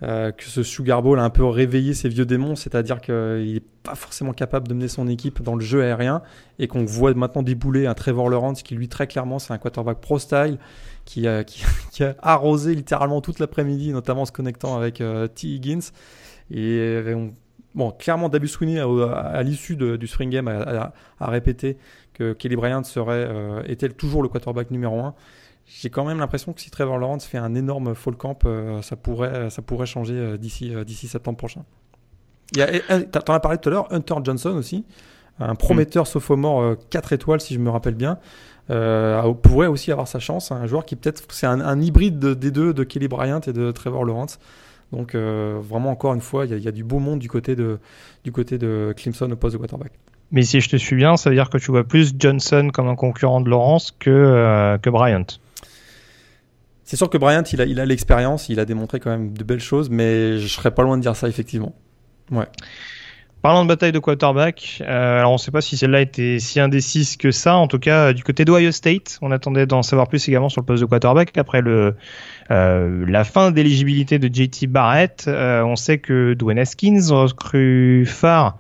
euh, que ce Sugar Bowl a un peu réveillé ses vieux démons, c'est-à-dire qu'il n'est pas forcément capable de mener son équipe dans le jeu aérien et qu'on voit maintenant débouler un Trevor Lawrence qui lui très clairement c'est un quarterback pro style qui a, <laughs> qui, a arrosé littéralement toute l'après-midi, notamment en se connectant avec euh, T. Higgins. Et euh, bon, clairement, Dabu Sweeney, à, l'issue du Spring Game, a, répété que Kelly Bryant serait, était toujours le quarterback numéro 1 j'ai quand même l'impression que si Trevor Lawrence fait un énorme fall camp, euh, ça, pourrait, ça pourrait changer euh, d'ici, euh, d'ici septembre prochain. Tu en as parlé tout à l'heure, Hunter Johnson aussi, un prometteur sophomore 4 étoiles si je me rappelle bien, pourrait aussi avoir sa chance. Un joueur qui peut-être, c'est un, hybride des deux, de Kelly Bryant et de Trevor Lawrence. Donc vraiment encore une fois, il y, a du beau monde du côté de, du côté de Clemson au poste de quarterback. Mais si je te suis bien, ça veut dire que tu vois plus Johnson comme un concurrent de Lawrence que, que Bryant. C'est sûr que Bryant, il a, il a l'expérience, il a démontré quand même de belles choses, mais je serais pas loin de dire ça effectivement. Ouais. Parlant de bataille de quarterback, euh, alors on ne sait pas si celle-là était si indécise que ça. En tout cas, du côté d'Ohio State, on attendait d'en savoir plus également sur le poste de quarterback. Après le, euh, la fin d'éligibilité de JT Barrett, euh, on sait que Dwayne Haskins, recrue phare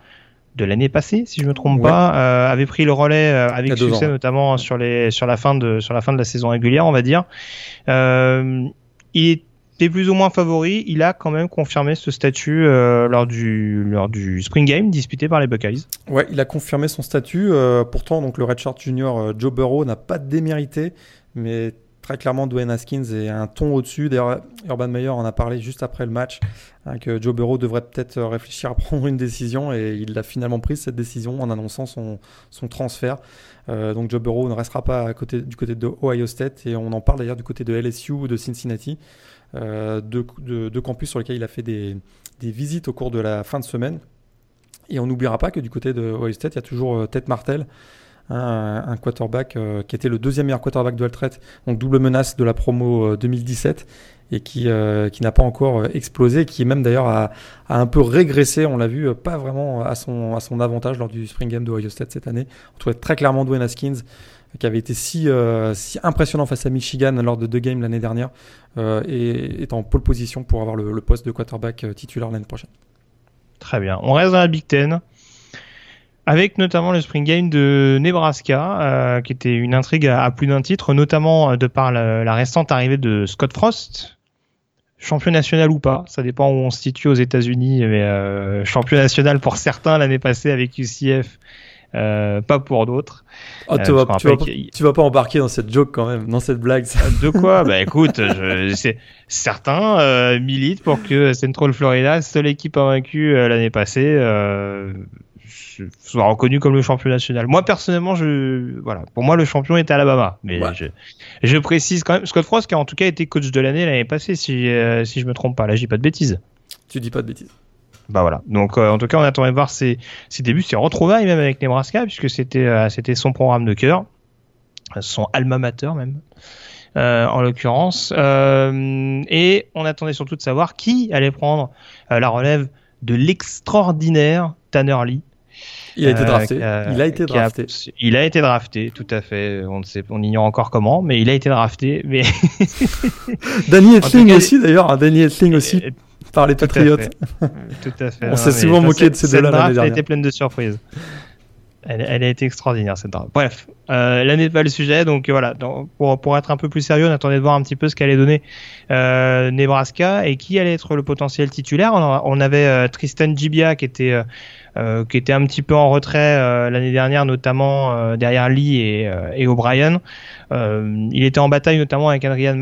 de l'année passée, si je me trompe pas, euh, avait pris le relais euh, avec succès, notamment sur les sur la fin de sur la fin de la saison régulière, on va dire. Euh, il plus ou moins favori. Il a quand même confirmé ce statut lors du lors du Spring Game disputé par les Buckeyes. Ouais, il a confirmé son statut. pourtant, donc le Redshirt Junior Joe Burrow n'a pas démérité, mais très clairement, Dwayne Haskins est un ton au-dessus. D'ailleurs, Urban Meyer en a parlé juste après le match, hein, que Joe Burrow devrait peut-être réfléchir à <laughs> prendre une décision et il a finalement pris cette décision en annonçant son, son transfert. Euh, donc Joe Burrow ne restera pas du côté de Ohio State et on en parle d'ailleurs du côté de LSU ou de Cincinnati, euh, deux, campus sur lesquels il a fait des, visites au cours de la fin de semaine. Et on n'oubliera pas que du côté de Ohio State, il y a toujours euh, Ted Martel, un, quarterback euh, qui était le deuxième meilleur quarterback de Altret, donc double menace de la promo 2017 euh, et qui, euh, qui n'a pas encore explosé, qui même d'ailleurs a, un peu régressé, on l'a vu, pas vraiment à son, à son avantage lors du Spring Game de Ohio State cette année. On trouvait très clairement Dwayne Haskins qui avait été si, si impressionnant face à Michigan lors de deux games l'année dernière et est en pole position pour avoir le, le poste de quarterback titulaire l'année prochaine. Très bien. On reste dans la Big Ten avec notamment le Spring Game de Nebraska, euh, qui était une intrigue à, plus d'un titre, notamment euh, de par la, récente arrivée de Scott Frost, champion national ou pas, ça dépend où on se situe aux États-Unis, mais euh, champion national pour certains l'année passée avec UCF. pas pour d'autres. Oh, tu, vas, vas, pas embarquer dans cette joke quand même, dans cette blague. De quoi? Bah <laughs> écoute, je, certains militent pour que Central Florida, seule équipe invaincue l'année passée, soit reconnu comme le champion national. Moi personnellement, je voilà, pour moi le champion était Alabama, mais je, je, précise quand même Scott Frost qui a en tout cas été coach de l'année l'année passée si euh, si je me trompe pas. Là, j'ai pas de bêtises. Tu dis pas de bêtises. Bah voilà. Donc euh, en tout cas, on attendait de voir ses, ses débuts, ses retrouvailles même avec Nebraska puisque c'était euh, c'était son programme de cœur, son alma mater même. en l'occurrence. et on attendait surtout de savoir qui allait prendre la relève de l'extraordinaire Tanner Lee, il a été euh, drafté. il a été drafté. il a été drafté, tout à fait. On ne sait, on ignore encore comment, mais il a été drafté. Mais <laughs> Danny Etling aussi, d'ailleurs. Danny Etling aussi. par les Patriots. Tout à fait. On s'est souvent moqué de ces deux-là l'année dernière. Elle était pleine de surprises. Elle, elle, a été extraordinaire cette draft. Bref, euh, là n'est pas le sujet, donc voilà. Donc, pour, pour être un peu plus sérieux, on attendait de voir un petit peu ce qu'allait donner euh, Nebraska et qui allait être le potentiel titulaire. On, on avait euh, Tristan Gibia qui était euh, euh, qui était un petit peu en retrait l'année dernière, notamment derrière Lee et, et O'Brien. il était en bataille notamment avec Adrian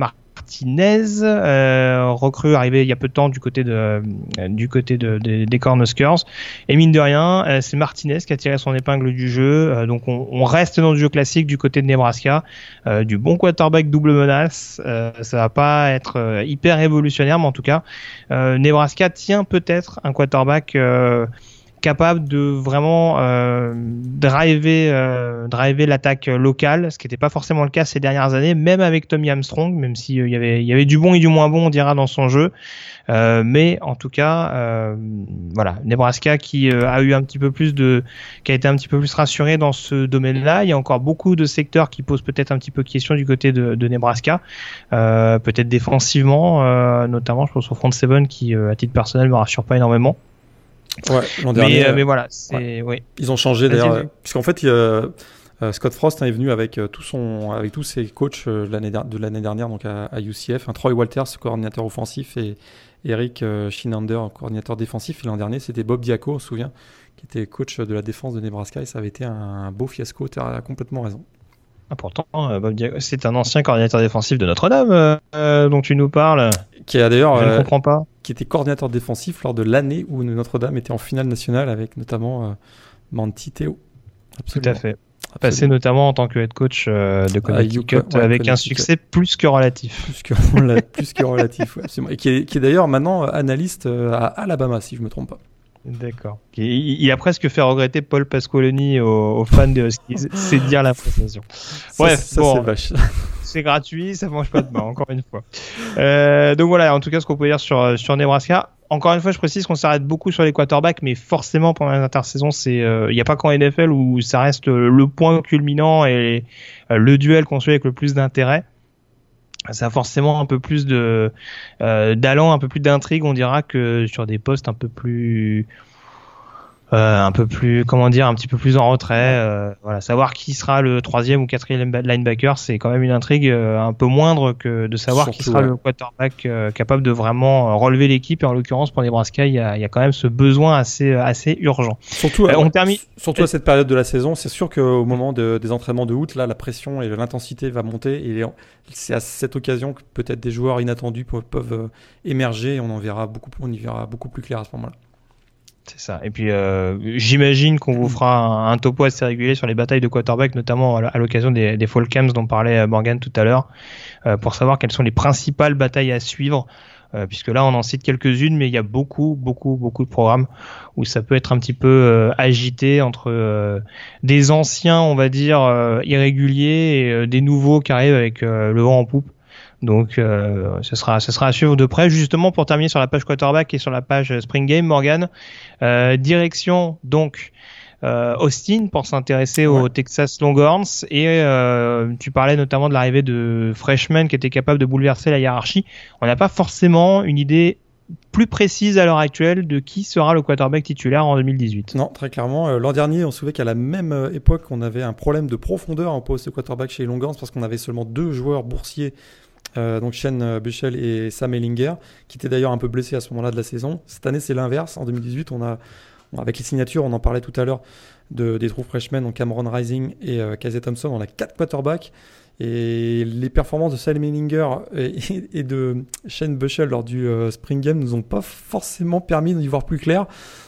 Martinez, euh, recrue arrivé il y a peu de temps du côté de euh, du côté de, des Cornhuskers. Et mine de rien, euh, c'est Martinez qui a tiré son épingle du jeu. donc on, on, reste dans le jeu classique du côté de Nebraska, du bon quarterback double menace. ça va pas être hyper révolutionnaire, mais en tout cas, Nebraska tient peut-être un quarterback capable de vraiment euh, driver, euh, driver l'attaque locale, ce qui n'était pas forcément le cas ces dernières années, même avec Tommy Armstrong, même s'il euh, y, avait, y avait du bon et du moins bon, on dira, dans son jeu. Mais en tout cas, voilà, Nebraska qui a eu un petit peu plus de, qui a été un petit peu plus rassuré dans ce domaine-là. Il y a encore beaucoup de secteurs qui posent peut-être un petit peu question du côté de, de Nebraska, peut-être défensivement, notamment, je pense au front seven qui, à titre personnel, me rassure pas énormément. Ouais, l'an dernier. Mais, euh, mais voilà, c'est. Ouais. Ils ont changé d'ailleurs. Puisqu'en fait, il, euh, Scott Frost est venu avec, euh, tout son, avec tous ses coachs de l'année dernière donc à, à UCF. Un Troy Walters, coordinateur offensif, et Eric Schinander, coordinateur défensif. Et l'an dernier, c'était Bob Diaco, on se souvient, qui était coach de la défense de Nebraska. Et ça avait été un beau fiasco. Tu as complètement raison. Ah, pourtant, Bob Diaco, c'est un ancien coordinateur défensif de Notre-Dame dont tu nous parles. Qui a d'ailleurs. Je ne comprends pas qui était coordinateur défensif lors de l'année où Notre-Dame était en finale nationale avec notamment euh, Manti Théo. Tout à fait. Passé notamment en tant que head coach euh, de Connecticut avec un succès plus que relatif. Plus que, <laughs> plus que relatif, Et qui est, est d'ailleurs maintenant analyste euh, à Alabama, si je me trompe pas. D'accord. Il, a presque fait regretter Paul Pasqualoni aux, fans de Huskies. c'est dire la prestation. Bref, ça, c'est vache <laughs> c'est gratuit, ça mange pas de main, encore une fois. Euh, donc voilà, en tout cas, ce qu'on peut dire sur, Nebraska. Encore une fois, je précise qu'on s'arrête beaucoup sur les quarterbacks, mais forcément pendant l'intersaison, c'est, il euh, n'y a pas qu'en NFL où ça reste le point culminant et euh, le duel qu'on suit avec le plus d'intérêt ça a forcément un peu plus d'allant, un peu plus d'intrigue, on dira que sur des postes un peu plus euh, un peu plus, comment dire, un petit peu plus en retrait. Euh, voilà, savoir qui sera le troisième ou quatrième linebacker, c'est quand même une intrigue euh, un peu moindre que de savoir qui sera le quarterback capable de vraiment relever l'équipe. Et en l'occurrence, pour Nebraska, il y a, il y a quand même ce besoin assez, assez urgent. Surtout, on termine. Surtout à cette période de la saison, c'est sûr qu'au moment de, des entraînements de août, là, la pression et l'intensité va monter. Et c'est à cette occasion que peut-être des joueurs inattendus peuvent, peuvent émerger. Et on en verra beaucoup, on y verra beaucoup plus clair à ce moment-là. C'est ça. Et puis, euh, j'imagine qu'on vous fera un, topo assez régulier sur les batailles de quarterback, notamment à l'occasion des, des Fall dont parlait euh, Morgan tout à l'heure, euh, pour savoir quelles sont les principales batailles à suivre. puisque là, on en cite quelques-unes, mais il y a beaucoup, beaucoup, beaucoup de programmes où ça peut être un petit peu agité entre des anciens, on va dire, irréguliers et des nouveaux qui arrivent avec le vent en poupe. Donc, euh, ce sera, ce sera à suivre de près. Justement, pour terminer sur la page quarterback et sur la page Spring Game, Morgan, euh, direction donc euh, Austin pour s'intéresser au Texas Longhorns. Et euh, tu parlais notamment de l'arrivée de Freshman qui était capable de bouleverser la hiérarchie. On n'a pas forcément une idée plus précise à l'heure actuelle de qui sera le quarterback titulaire en 2018. Non, très clairement. L'an dernier, on se souvient qu'à la même époque, on avait un problème de profondeur en poste de quarterback chez les Longhorns parce qu'on avait seulement deux joueurs boursiers euh, donc Shane euh, Buchel et Sam Ellinger, qui étaient d'ailleurs un peu blessés à ce moment-là de la saison. Cette année, c'est l'inverse. En 2018, on a, avec les signatures, on en parlait tout à l'heure, de, des trous freshmen, donc Cameron Rising et euh, Thompson, on a quatre quarterbacks. Et les performances de Sam Ellinger et, <laughs> de Shane Bushel lors du euh, Spring Game nous ont pas forcément permis d'y voir plus clair,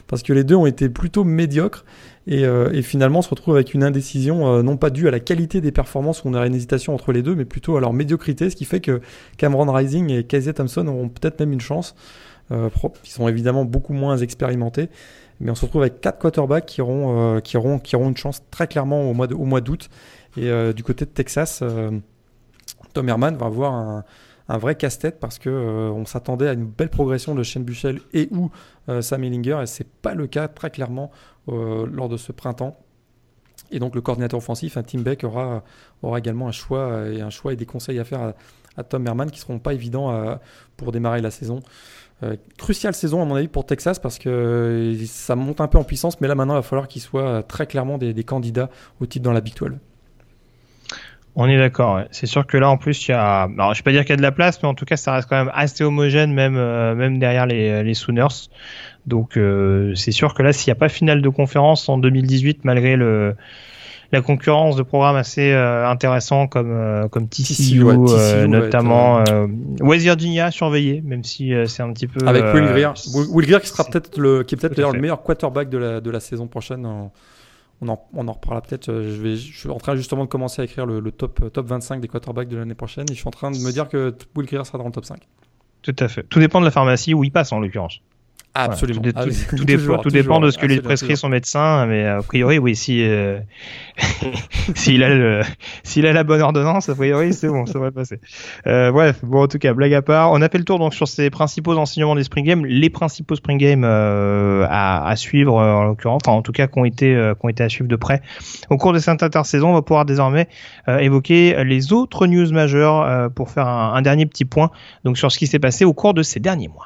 parce que les deux ont été plutôt médiocres. Euh, et, finalement on se retrouve avec une indécision euh, non pas due à la qualité des performances où on a une hésitation entre les deux, mais plutôt à leur médiocrité, ce qui fait que Cameron Rising et Casey Thompson auront peut-être même une chance. Euh, ils sont évidemment beaucoup moins expérimentés, mais on se retrouve avec quatre quarterbacks qui auront, qui auront, qui auront une chance très clairement au mois, d'août. Et du côté de Texas, Tom Herman va avoir un, vrai casse-tête parce que on s'attendait à une belle progression de Shane Buchel et ou Sam Ellinger et c'est pas le cas très clairement euh, lors de ce printemps. Et donc le coordinateur offensif, un Tim Beck, aura, aura également un choix, et un choix et des conseils à faire à Tom Herman qui seront pas évidents pour démarrer la saison. cruciale saison à mon avis pour Texas parce que ça monte un peu en puissance, mais là maintenant il va falloir qu'ils soient très clairement des, des, candidats au titre dans la Big 12. On est d'accord. C'est sûr que là, en plus, il y a. Alors, je vais pas dire qu'il y a de la place, mais en tout cas, ça reste quand même assez homogène, même euh, même derrière les, les Sooners. Donc, euh, c'est sûr que là, s'il n'y a pas finale de conférence en 2018, malgré le la concurrence de programmes assez euh, intéressants comme comme TCU, notamment West Virginia surveillé, même si c'est un petit peu avec Will Greer. Will Greer qui sera peut-être le qui est peut-être le meilleur quarterback de la de la saison prochaine. En on en, on en reparlera peut-être. Euh, je, vais, je suis en train justement de commencer à écrire le, top, top 25 des quarterbacks de l'année prochaine et je suis en train de me dire que Will Greer sera dans le top 5. Tout à fait. Tout dépend de la pharmacie où il passe en l'occurrence. Absolument. tout, ah <laughs> dépend, de ce que lui prescrit son médecin, mais a priori, oui, si euh, <laughs> s'il a le, s'il a la bonne ordonnance, a priori, c'est bon, ça va passer. Euh, bref, bon, en tout cas, blague à part, on a fait le tour donc sur ces principaux enseignements des Spring Games, les principaux Spring Games euh, à, à, suivre en l'occurrence, enfin en tout cas qui ont été qui ont été à suivre de près. Au cours de cette intersaison, on va pouvoir désormais évoquer les autres news majeures pour faire un, un dernier petit point donc sur ce qui s'est passé au cours de ces derniers mois.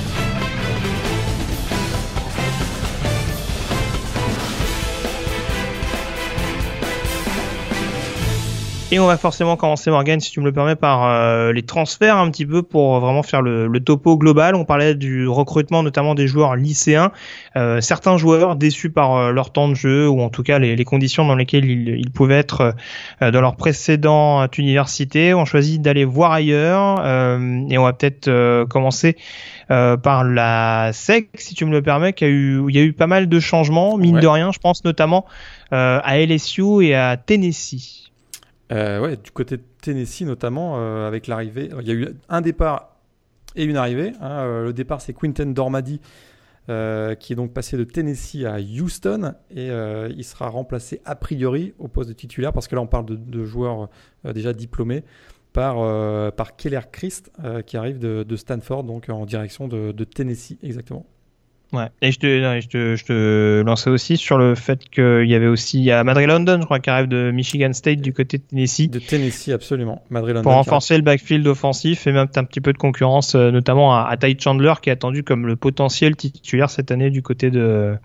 Et on va forcément commencer, Morgan, si tu me le permets, par euh, les transferts un petit peu pour vraiment faire le, le, topo global. On parlait du recrutement notamment des joueurs lycéens. Euh, certains joueurs déçus par euh, leur temps de jeu ou en tout cas les, les conditions dans lesquelles ils, ils pouvaient être euh, dans leur précédente université ont choisi d'aller voir ailleurs. et on va peut-être commencer par la SEC, si tu me le permets, qui a eu, il y a eu pas mal de changements, mine de rien. Je pense notamment à LSU et à Tennessee. Euh, ouais, du côté de Tennessee notamment, euh, avec l'arrivée, il y a eu un départ et une arrivée. Hein. Euh, le départ, c'est Quinten Dormady, qui est donc passé de Tennessee à Houston, et il sera remplacé a priori au poste de titulaire, parce que là, on parle de, joueurs déjà diplômés, par, par Keller Christ, qui arrive de, Stanford, donc en direction de Tennessee, exactement. Ouais. Et je te, je te, je te lançais aussi sur le fait qu'il y avait aussi à Madrid London, je crois, qui arrive de Michigan State du côté de Tennessee. De Tennessee, absolument. Madrid London. Pour renforcer le backfield offensif et même un petit peu de concurrence, euh, notamment à, Ty Chandler, qui est attendu comme le potentiel titulaire cette année du côté de.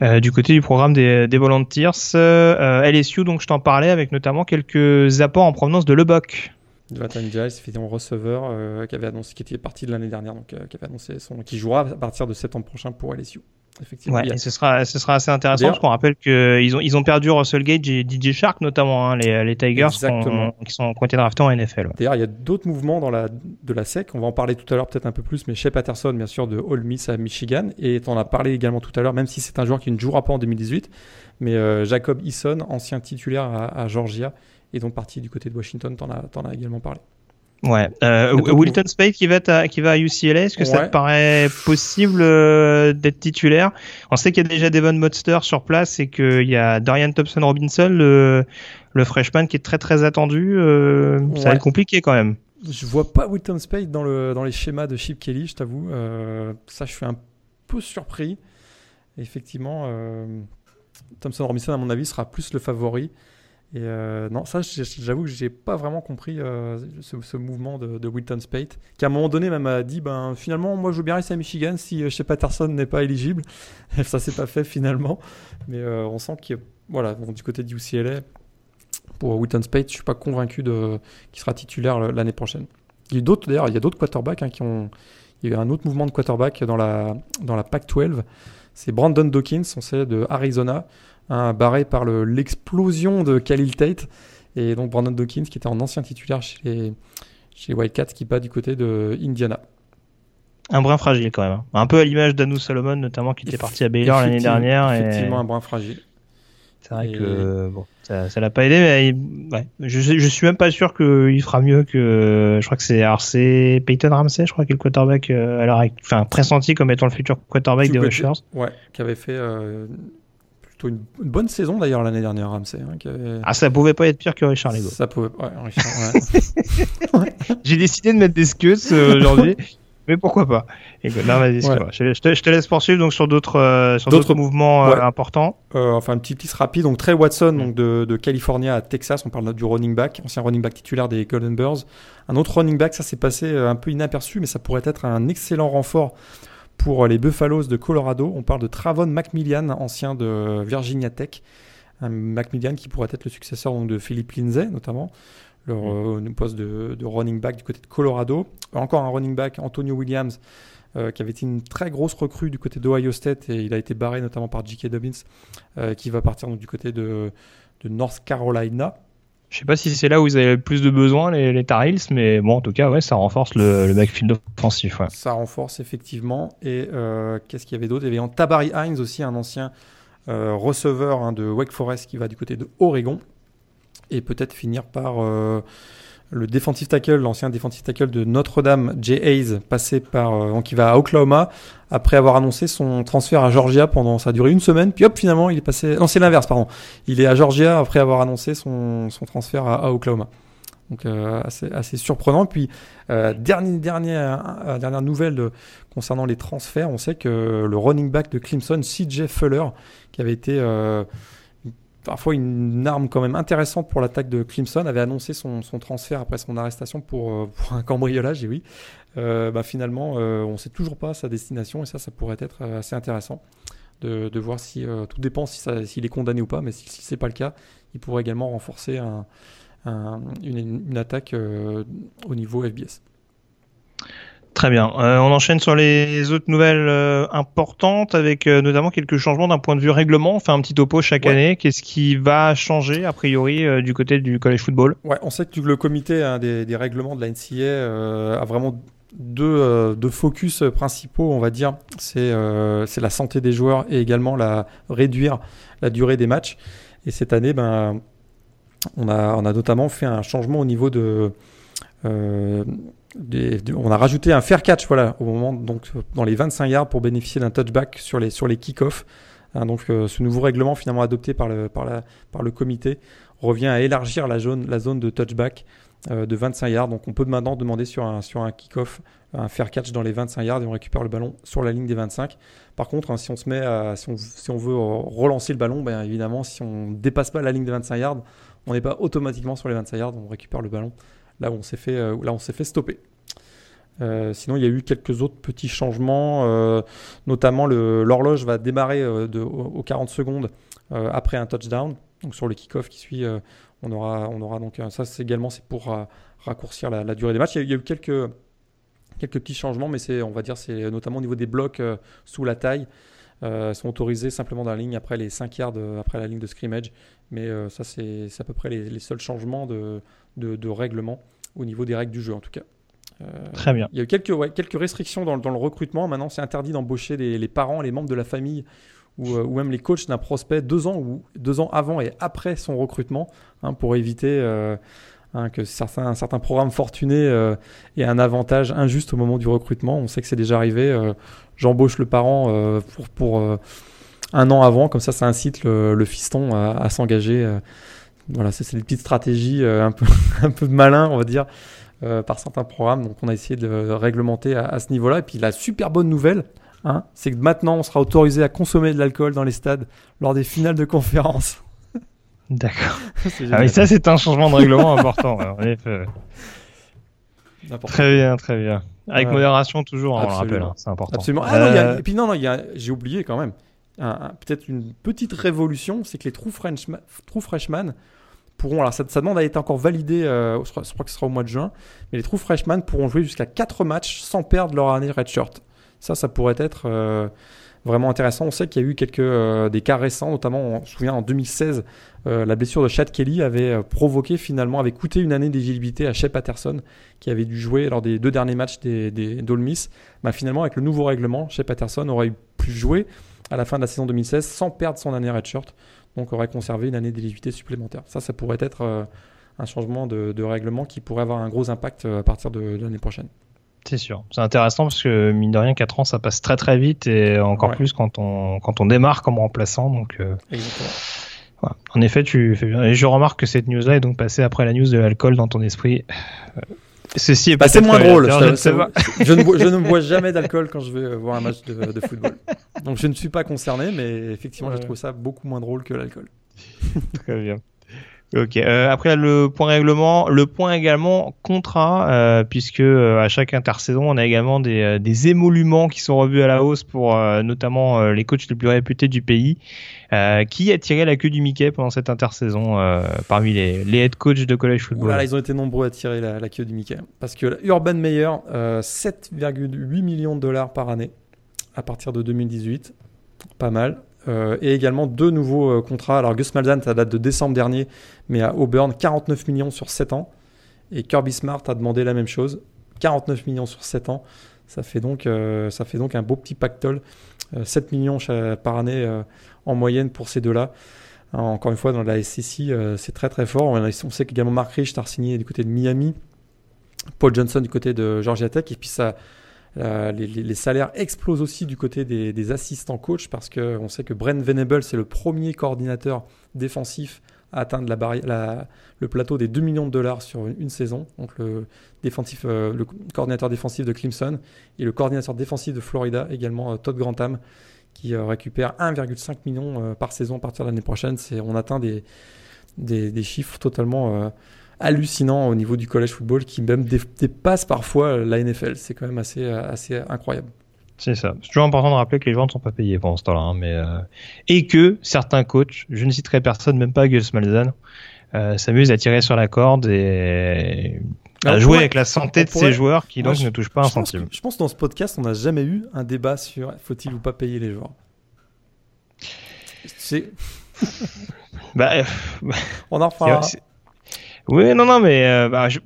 Euh, du côté du programme des, des Volunteers, euh, LSU, donc je t'en parlais, avec notamment quelques apports en provenance de Leboc. Jonathan Giles, effectivement receveur, euh, qui avait annoncé, qui était parti de l'année dernière, donc euh, qui avait annoncé son, qui jouera à partir de septembre prochain pour LSU. Effectivement. Ouais, et ce sera, ce sera assez intéressant parce qu'on rappelle qu'ils ont, ils ont perdu Russell Gage et DJ Shark notamment, hein, les, les Tigers qui sont, été draftés en NFL. D'ailleurs, il y a d'autres mouvements dans la, de la SEC. On va en parler tout à l'heure peut-être un peu plus, mais Shea Patterson, bien sûr, de Ole Miss à Michigan, et on en a parlé également tout à l'heure, même si c'est un joueur qui ne jouera pas en 2018, mais euh, Jacob Eason, ancien titulaire à, à Georgia, et donc parti du côté de Washington, t'en as, en as également parlé. Ouais. Euh, Wilton Spade qui va à, qui va à UCLA, est-ce que ça te paraît possible euh, d'être titulaire? On sait qu'il y a déjà Devon Monster sur place et qu'il y a Dorian Thompson Robinson, le, le freshman qui est très très attendu. Euh, Ça va être compliqué quand même. Je vois pas Wilton Spade dans, le, dans les schémas de Chip Kelly, je t'avoue. Euh, ça, je suis un peu surpris. Effectivement, euh, Thompson Robinson, à mon avis, sera plus le favori. Et euh, non, ça, j'avoue que j'ai pas vraiment compris euh, ce, mouvement de, de, Wilton Spate, qui à un moment donné même a dit ben finalement, moi je veux bien rester à Michigan si euh, chez Patterson n'est pas éligible. <laughs> ça s'est pas fait finalement, mais on sent qu'il voilà, du côté du UCLA, pour Wilton Spate, je suis pas convaincu de qu'il sera titulaire l'année prochaine. Il y a d'autres d'ailleurs, il y a d'autres quarterbacks hein, qui ont. Il y a eu un autre mouvement de quarterback dans la dans la Pac-12. C'est Brandon Dawkins, on sait de Arizona Hein, barré par l'explosion de Khalil Tate. Et donc Brandon Dawkins, qui était en ancien titulaire chez les, chez Wildcats, qui bat du côté de Indiana. Un brin fragile quand même. Hein. Un peu à l'image d'Anu Salomon, notamment, qui était parti à Baylor l'année dernière. Effectivement, un brin fragile. C'est vrai que bon, ça, ça l'a pas aidé, mais ouais, je, je suis même pas sûr qu'il fera mieux que. Je crois que c'est c'est Peyton Ramsey, je crois, qui est le quarterback, euh, alors, enfin pressenti comme étant le futur quarterback des Rushers. Ouais, qui avait fait euh, une, bonne saison d'ailleurs l'année dernière, Ramsey. Hein, ah, ça pouvait pas être pire que Richard Lego. Ça pouvait. <laughs> Ouais, J'ai décidé de mettre des scuds euh, aujourd'hui. <laughs> mais pourquoi pas non, vas-y, je, te, je, te, laisse poursuivre donc sur d'autres euh, sur d'autres mouvements euh, importants. Euh, enfin, un petit liste rapide. Donc, Trey Watson, donc de, de Californie à Texas, on parle du running back, ancien running back titulaire des Golden Bears. Un autre running back, ça s'est passé un peu inaperçu, mais ça pourrait être un excellent renfort pour les Buffaloes de Colorado. On parle de Travon McMillian, ancien de Virginia Tech. Un Macmillan qui pourrait être le successeur donc, de Philippe Lindsay, notamment le, mm. poste de, running back du côté de Colorado. Encore un running back, Antonio Williams, euh, qui avait été une très grosse recrue du côté d'Ohio State et il a été barré notamment par J.K. Dobbins, euh, qui va partir donc, du côté de, North Carolina. Je sais pas si c'est là où ils avaient le plus de besoins, les, les Tar Heels, mais bon, en tout cas, ouais, ça renforce le, backfield offensif. Ça renforce effectivement. Et euh, qu'est-ce qu'il y avait d'autre? Il y avait Tabari Hines aussi, un ancien receveur hein, de Wake Forest qui va du côté de Oregon et peut-être finir par euh, le defensive tackle, l'ancien defensive tackle de Notre-Dame, Jay Hayes, passé par, euh, qui va à Oklahoma après avoir annoncé son transfert à Georgia pendant, ça a duré une semaine, puis hop, finalement, il est passé, non, c'est l'inverse, pardon. Il est à Georgia après avoir annoncé son, son transfert à, Oklahoma. Donc euh, assez, assez, surprenant. Puis euh, dernière, dernière, dernière nouvelle concernant les transferts, on sait que le running back de Clemson, CJ Fuller, qui avait été parfois une arme quand même intéressante pour l'attaque de Clemson, avait annoncé son, transfert après son arrestation pour, euh, <laughs> un cambriolage, et oui. Euh, bah finalement, euh, on ne sait toujours pas sa destination, et ça, ça pourrait être assez intéressant de, voir si tout dépend s'il si est condamné ou pas, mais si, ce n'est pas le cas, il pourrait également renforcer un, une, une, attaque au niveau FBS. Très bien. Euh, on enchaîne sur les autres nouvelles euh, importantes avec euh, notamment quelques changements d'un point de vue règlement. On fait un petit topo chaque année. Qu'est-ce qui va changer a priori du côté du college football? Ouais, on sait que le comité hein, des, des, règlements de la NCA a vraiment deux, deux, focus principaux, on va dire. C'est c'est la santé des joueurs et également la réduire la durée des matchs. Et cette année, ben on a on a notamment fait un changement au niveau de on a rajouté un fair catch voilà, au moment, donc, dans les 25 yards pour bénéficier d'un touchback sur les, sur les kick-offs. Hein, donc euh, ce nouveau règlement finalement adopté par le, par, la, par le comité revient à élargir la zone, la zone de touchback euh, de 25 yards. Donc on peut maintenant demander sur un, sur un kick-off un fair catch dans les 25 yards et on récupère le ballon sur la ligne des 25. Par contre, hein, si on se met à, si, on, si on veut relancer le ballon, ben, évidemment, si on dépasse pas la ligne des 25 yards, on n'est pas automatiquement sur les 25 yards, on récupère le ballon là où on s'est fait, euh, là on s'est fait stopper. Euh, sinon, il y a eu quelques autres petits changements, euh, notamment l'horloge va démarrer de, aux 40 secondes après un touchdown. Donc sur le kick-off qui suit, on aura, on aura donc ça c'est également c'est pour raccourcir la, durée des matchs. Il y a, eu quelques quelques petits changements, mais c'est on va dire c'est notamment au niveau des blocs sous la taille. sont autorisés simplement dans la ligne après les 5 yards après la ligne de scrimmage. Mais ça, c'est à peu près les, seuls changements de, règlement au niveau des règles du jeu en tout cas. Euh, Très bien. Il y a eu quelques, quelques restrictions dans, dans, le recrutement. Maintenant, c'est interdit d'embaucher les, parents, les membres de la famille ou, euh, ou même les coachs d'un prospect deux ans, ou, deux ans avant et après son recrutement hein, pour éviter euh, hein, que certains, certains programmes fortunés aient un avantage injuste au moment du recrutement. On sait que c'est déjà arrivé. J'embauche le parent pour, pour un an avant, comme ça, ça incite le, fiston à, à s'engager voilà, c'est des petites stratégies un, peu, <laughs> un peu malin, on va dire, euh, par certains programmes. Donc on a essayé de réglementer à, ce niveau-là. Et puis la super bonne nouvelle, hein, c'est que maintenant on sera autorisé à consommer de l'alcool dans les stades lors des finales de conférence. <laughs> D'accord. <laughs> ah ça c'est un changement de règlement important. Très bien, très bien. Avec modération toujours, hein, on le rappelle, hein, c'est important. Absolument. Ah, non, y a, euh, et puis non, non, j'ai oublié quand même. Peut-être une petite révolution, c'est que les true, true freshmen pourront, alors ça, demande à être encore validé, euh, je, crois, que ce sera au mois de juin, mais les true freshmen pourront jouer jusqu'à 4 matchs sans perdre leur année redshirt. Ça, ça pourrait être euh, vraiment intéressant. On sait qu'il y a eu quelques euh, des cas récents, notamment, on se souvient en 2016, la blessure de Chad Kelly avait provoqué finalement, avait coûté une année d'éligibilité à Shea Patterson, qui avait dû jouer lors des deux derniers matchs des, des Miss. Bah, finalement, avec le nouveau règlement, Shea Patterson aurait pu jouer à la fin de la saison 2016 sans perdre son année redshirt donc aurait conservé une année d'éligibilité supplémentaire. Ça, ça pourrait être euh, un changement de, règlement qui pourrait avoir un gros impact euh, à partir de, l'année prochaine. C'est sûr. C'est intéressant parce que, mine de rien, 4 ans, ça passe très très vite et encore plus quand on, quand on démarre comme remplaçant. Donc, euh, En effet, tu fais bien. Et je remarque que cette news-là est donc passée après la news de l'alcool dans ton esprit. Ceci est bah, c'est moins drôle. Je, ne bois, je, ne bois, jamais d'alcool quand je vais voir un match de, de, football. Donc je ne suis pas concerné, mais effectivement, ouais. je trouve ça beaucoup moins drôle que l'alcool. <laughs> Très bien. Ok. Euh, après le point règlement, le point également contrat, euh, puisque euh, à chaque intersaison, on a également des, euh, des émoluments qui sont revus à la hausse pour euh, notamment les coachs les plus réputés du pays. Qui a tiré la queue du Mickey pendant cette intersaison parmi les, les head coachs de college football? Voilà, ils ont été nombreux à tirer la, la queue du Mickey, parce que Urban Meyer, 7,8 millions de dollars par année à partir de 2018, pas mal. Euh, et également deux nouveaux euh, contrats. Alors Gus Malzahn, ça date de décembre dernier, mais à Auburn, 49 millions sur 7 ans. Et Kirby Smart a demandé la même chose, 49 millions sur 7 ans. Ça fait donc, euh, ça fait donc un beau petit pactole, 7 millions par année en moyenne pour ces deux-là. Encore une fois, dans la SEC, c'est très très fort. On sait qu'également Mark Rich a signé du côté de Miami, Paul Johnson du côté de Georgia Tech, et puis ça, euh, les, salaires explosent aussi du côté des, assistants coach parce qu'on sait que Brent Venable, c'est le premier coordinateur défensif atteindre la barrière, la, le plateau des 2 millions de dollars sur une, saison. Donc le, défensif, euh, le coordinateur défensif de Clemson et le coordinateur défensif de Florida, également euh, Todd Grantham, qui euh, récupère 1,5 million par saison à partir de l'année prochaine. On atteint des, des, chiffres totalement hallucinant au niveau du college football qui même dépasse parfois la NFL. C'est quand même assez, assez incroyable. C'est ça. C'est toujours important de rappeler que les joueurs ne sont pas payés pendant ce temps-là. Hein, mais euh... Et que certains coachs, je ne citerai personne, même pas Gus Malzahn, euh, s'amusent à tirer sur la corde et à Alors, jouer pourrait, avec la santé de pourrait, ces joueurs qui donc je, ne touchent pas un centime. Que, je pense que dans ce podcast, on n'a jamais eu un débat sur faut-il ou pas payer les joueurs. C'est. bah, on en <laughs> reparlera. Oui, non, non, mais euh, bah, je...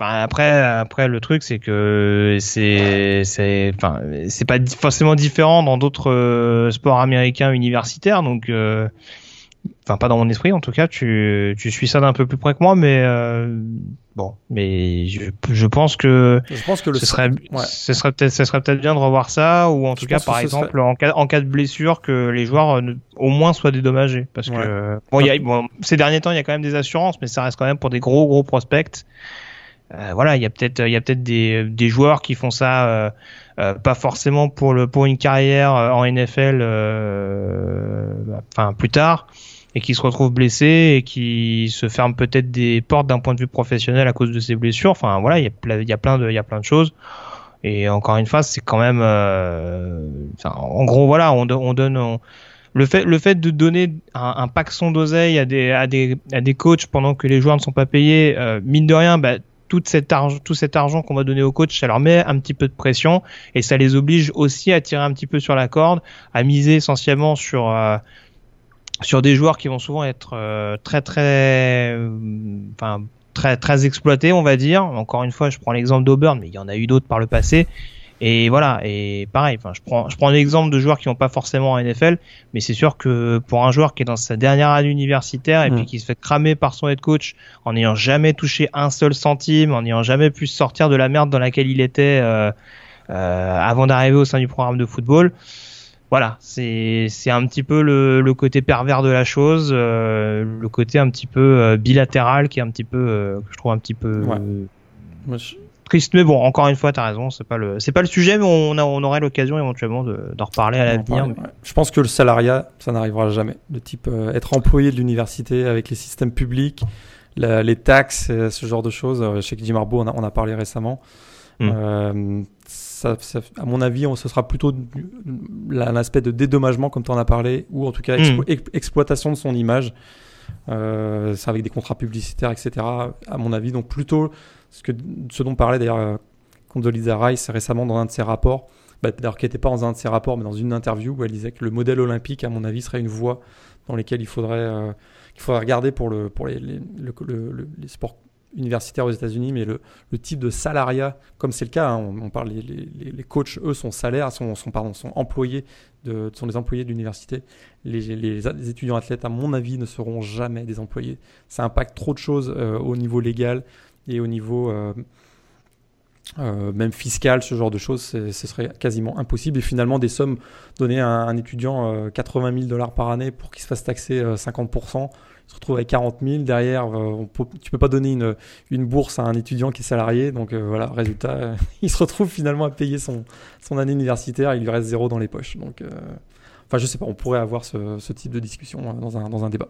enfin, après, après le truc, c'est que c'est, c'est, enfin, c'est pas forcément différent dans d'autres euh, sports américains universitaires, donc, euh, enfin, pas dans mon esprit, en tout cas, tu, tu suis ça d'un peu plus près que moi, mais euh, bon, mais je, je pense que, je pense que le ce serait, ouais. ce serait peut-être, ce serait peut-être bien de revoir ça, ou en je tout cas, par exemple, serait... en cas, en cas de blessure, que les joueurs euh, au moins soient dédommagés, parce ouais. que bon, il y a, bon, ces derniers temps, il y a quand même des assurances, mais ça reste quand même pour des gros gros prospects. Euh, voilà, il y a peut-être, il y a peut-être des, des joueurs qui font ça. Euh, euh, pas forcément pour le pour une carrière en NFL enfin plus tard et qui se retrouvent blessés et qui se ferment peut-être des portes d'un point de vue professionnel à cause de ces blessures. Enfin voilà, il y a, y a plein de il y a plein de choses. Et encore une fois, c'est quand même euh, en gros voilà, on, on donne on, le fait le fait de donner un, un paxon d'oseille à des à des à des coachs pendant que les joueurs ne sont pas payés, euh, mine de rien, bah, tout cet argent, tout cet argent qu'on va donner aux coachs, ça leur met un petit peu de pression et ça les oblige aussi à tirer un petit peu sur la corde, à miser essentiellement sur euh, sur des joueurs qui vont souvent être euh, très très enfin très très exploités on va dire. Encore une fois je prends l'exemple d'Auburn mais il y en a eu d'autres par le passé et voilà et pareil enfin je prends je prends l'exemple de joueurs qui n'ont pas forcément en NFL mais c'est sûr que pour un joueur qui est dans sa dernière année universitaire et mmh. puis qui se fait cramer par son head coach en n'ayant jamais touché un seul centime en n'ayant jamais pu sortir de la merde dans laquelle il était euh, euh, avant d'arriver au sein du programme de football voilà, c'est c'est un petit peu le, le, côté pervers de la chose, euh, le côté un petit peu euh, bilatéral qui est un petit peu euh, que je trouve un petit peu ouais. Triste. Mais bon, encore une fois, t'as raison, c'est pas le c'est pas le sujet, mais on a, on aurait l'occasion éventuellement d'en reparler à l'avenir. Ouais. Je pense que le salariat, ça n'arrivera jamais. De type euh, être employé de l'université avec les systèmes publics, la, les taxes, ce genre de choses. Je sais que Jim Harbaugh, on a, on a parlé récemment. Mmh ça, ça, à mon avis, on, ce sera plutôt un aspect de dédommagement, comme tu en as parlé, ou en tout cas mmh. exploitation de son image. Euh, c'est avec des contrats publicitaires, etc. À mon avis, donc plutôt ce, que, ce dont parlait d'ailleurs euh, Condoleezza Rice récemment dans un de ses rapports, bah, d'ailleurs qui n'était pas dans un de ses rapports, mais dans une interview où elle disait que le modèle olympique, à mon avis, serait une voie dans laquelle il faudrait, euh, faudrait regarder pour, le, pour les, les, le, le, les sports universitaire aux États-Unis, mais le, type de salariat, comme c'est le cas, hein, on, parle les, coachs, eux, sont salaires, sont, sont, employés, de, sont des employés de l'université. Les, les, étudiants athlètes, à mon avis, ne seront jamais des employés. Ça impacte trop de choses euh, au niveau légal et au niveau, euh, euh, même fiscal, ce genre de choses, ce serait quasiment impossible. Et finalement, des sommes données à un, étudiant 80 000 dollars par année pour qu'il se fasse taxer 50%, il se retrouve avec 40 000. Derrière, on peut, tu peux pas donner une, une, bourse à un étudiant qui est salarié. Donc voilà, résultat, <laughs> il se retrouve finalement à payer son, son année universitaire. Il lui reste zéro dans les poches. Donc, enfin, je sais pas, on pourrait avoir ce, type de discussion dans un, dans un débat.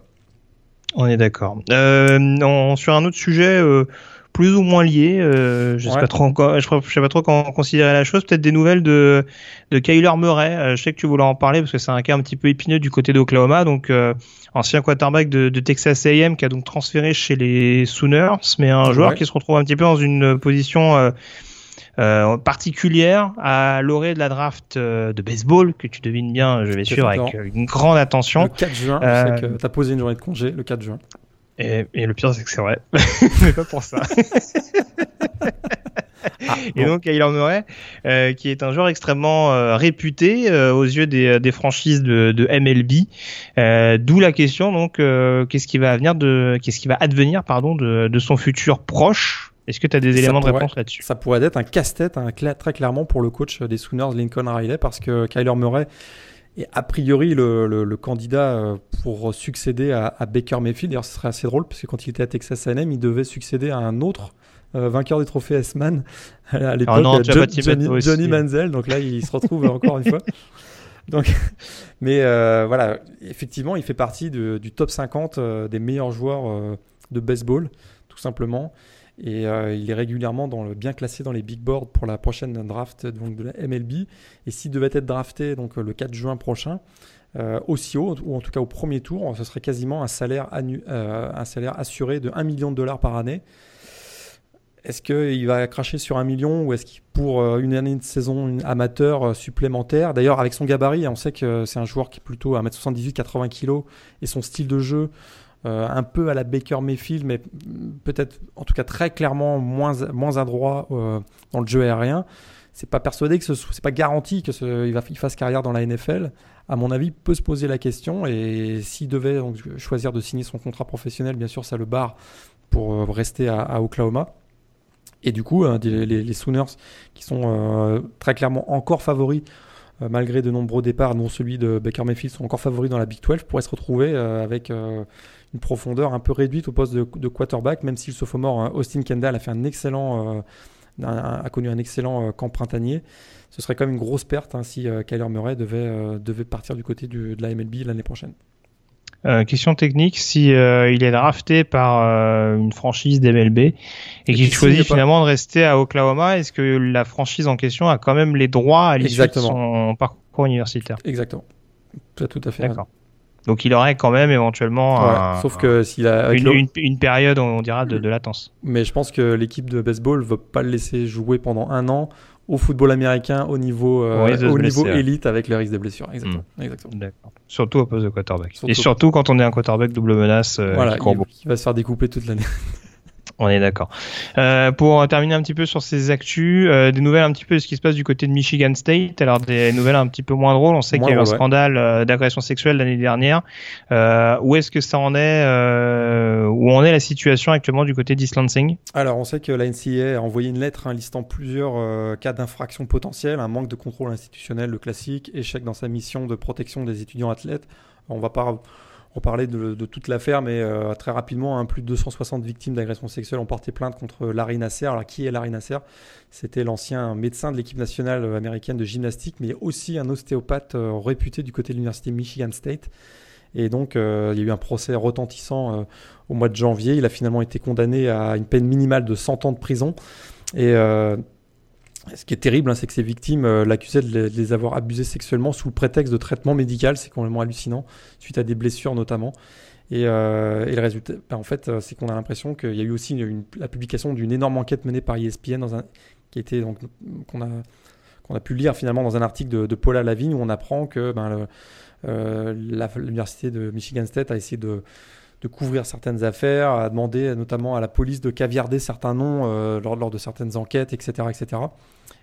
On est d'accord. Euh, sur un autre sujet euh, plus ou moins lié, euh, je sais pas trop encore, je, sais pas trop comment considérer la chose. Peut-être des nouvelles de de Kyler Murray. Euh, je sais que tu voulais en parler parce que c'est un cas un petit peu épineux du côté d'Oklahoma. Donc euh, ancien quarterback de, de, Texas A&M qui a donc transféré chez les Sooners, mais un joueur qui se retrouve un petit peu dans une position particulière à l'orée de la draft de baseball que tu devines bien, je vais suivre avec une grande attention. Le 4 juin, euh, tu as posé une journée de congé le 4 juin. Et, et le pire, c'est que c'est vrai, <laughs> mais pas pour ça. <laughs> Ah, et donc Kyler Murray, euh, qui est un joueur extrêmement euh, réputé euh, aux yeux des, des franchises de, de MLB. D'où la question donc, qu'est-ce qui va venir de, qu'est-ce qui va advenir pardon de, de son futur proche? Est-ce que tu as des éléments de réponse là-dessus? Ça pourrait être un casse-tête hein, très clairement pour le coach des Sooners, Lincoln Riley, parce que Kyler Murray est a priori le, candidat euh, pour succéder à, Baker Mayfield. D'ailleurs, ce serait assez drôle, parce que quand il était à Texas A&M, il devait succéder à un autre euh, vainqueur des trophées S-Man <laughs> à l'époque, Johnny, Johnny, Manziel. Donc là, il se retrouve encore une fois. <laughs> Donc, mais euh, voilà, effectivement, il fait partie du top 50 des meilleurs joueurs de baseball, tout simplement. Et euh, il est régulièrement bien classé dans les big boards pour la prochaine draft de la MLB. Et s'il devait être drafté donc, le 4 juin prochain, euh, aussi haut, ou en tout cas au premier tour, ce serait quasiment un salaire, euh, un salaire assuré de 1 million de dollars par année. Est-ce qu'il va cracher sur 1 million ou est-ce qu'il pour une année de saison amateur supplémentaire? D'ailleurs, avec son gabarit, on sait que c'est un joueur qui est plutôt à 1m78, 80 kg et son style de jeu euh, un peu à la Baker Mayfield, mais peut-être en tout cas très clairement moins, moins adroit euh, dans le jeu aérien. C'est pas persuadé que ce c'est pas garanti que il va il fasse carrière dans la NFL. À mon avis, peut se poser la question et s'il devait donc, choisir de signer son contrat professionnel, bien sûr, ça le barre pour euh, rester à, Oklahoma. Et du coup, les, les, Sooners, qui sont très clairement encore favoris, malgré de nombreux départs, dont celui de Baker Mayfield, sont encore favoris dans la Big 12, pourraient se retrouver avec une profondeur un peu réduite au poste de, quarterback, même si le sophomore euh, Austin Kendall a euh, connu un excellent euh, camp printanier. Ce serait quand même une grosse perte hein, si Kyler Murray devait partir du côté de la MLB l'année prochaine. Question technique, si il est drafté par une franchise d'MLB et, qu'il choisit finalement de rester à Oklahoma, est-ce que la franchise en question a quand même les droits à l'issue de son parcours universitaire? Exactement. Tout à fait. D'accord. Donc il aurait quand même éventuellement sauf que s'il a une, une, période on dira de, de, latence. Mais je pense que l'équipe de baseball veut pas le laisser jouer pendant un an au football américain au niveau euh, au niveau élite avec le risque de blessure. Exactement. Hmm. Exactement. Surtout au poste de quarterback. Et surtout quand on est un quarterback double menace euh, voilà, qui va se faire découper toute l'année. <laughs> On est d'accord. Euh, pour terminer un petit peu sur ces actus, euh, des nouvelles un petit peu de ce qui se passe du côté de Michigan State. Alors des nouvelles un petit peu moins drôles. On sait qu'il y a eu un scandale euh, d'agression sexuelle l'année dernière. Où est-ce que ça en est Où en est la situation actuellement du côté d'East Lansing Alors on sait que la NCAA a envoyé une lettre hein, listant plusieurs cas d'infraction potentiels, un manque de contrôle institutionnel, le classique, échec dans sa mission de protection des étudiants athlètes. On va pas reparler de, de toute l'affaire, mais euh, très rapidement, hein, plus de 260 victimes d'agressions sexuelles ont porté plainte contre Larry Nasser. Alors, qui est Larry Nasser? C'était l'ancien médecin de l'équipe nationale américaine de gymnastique, mais aussi un ostéopathe euh, réputé du côté de l'université Michigan State. Et donc, euh, il y a eu un procès retentissant au mois de janvier. Il a finalement été condamné à une peine minimale de 100 ans de prison. Ce qui est terrible, hein, c'est que ces victimes euh, l'accusaient de, les avoir abusés sexuellement sous prétexte de traitement médical. C'est complètement hallucinant, suite à des blessures notamment. Et, euh, le résultat, ben, en fait, euh, c'est qu'on a l'impression qu'il y a eu aussi la publication d'une énorme enquête menée par ESPN dans un, qui était donc qu'on a a pu lire finalement dans un article de, Paula Lavigne où on apprend que ben, l'université de Michigan State a essayé de de couvrir certaines affaires, a demandé notamment à la police de caviarder certains noms euh, lors, lors, de certaines enquêtes, etc., etc.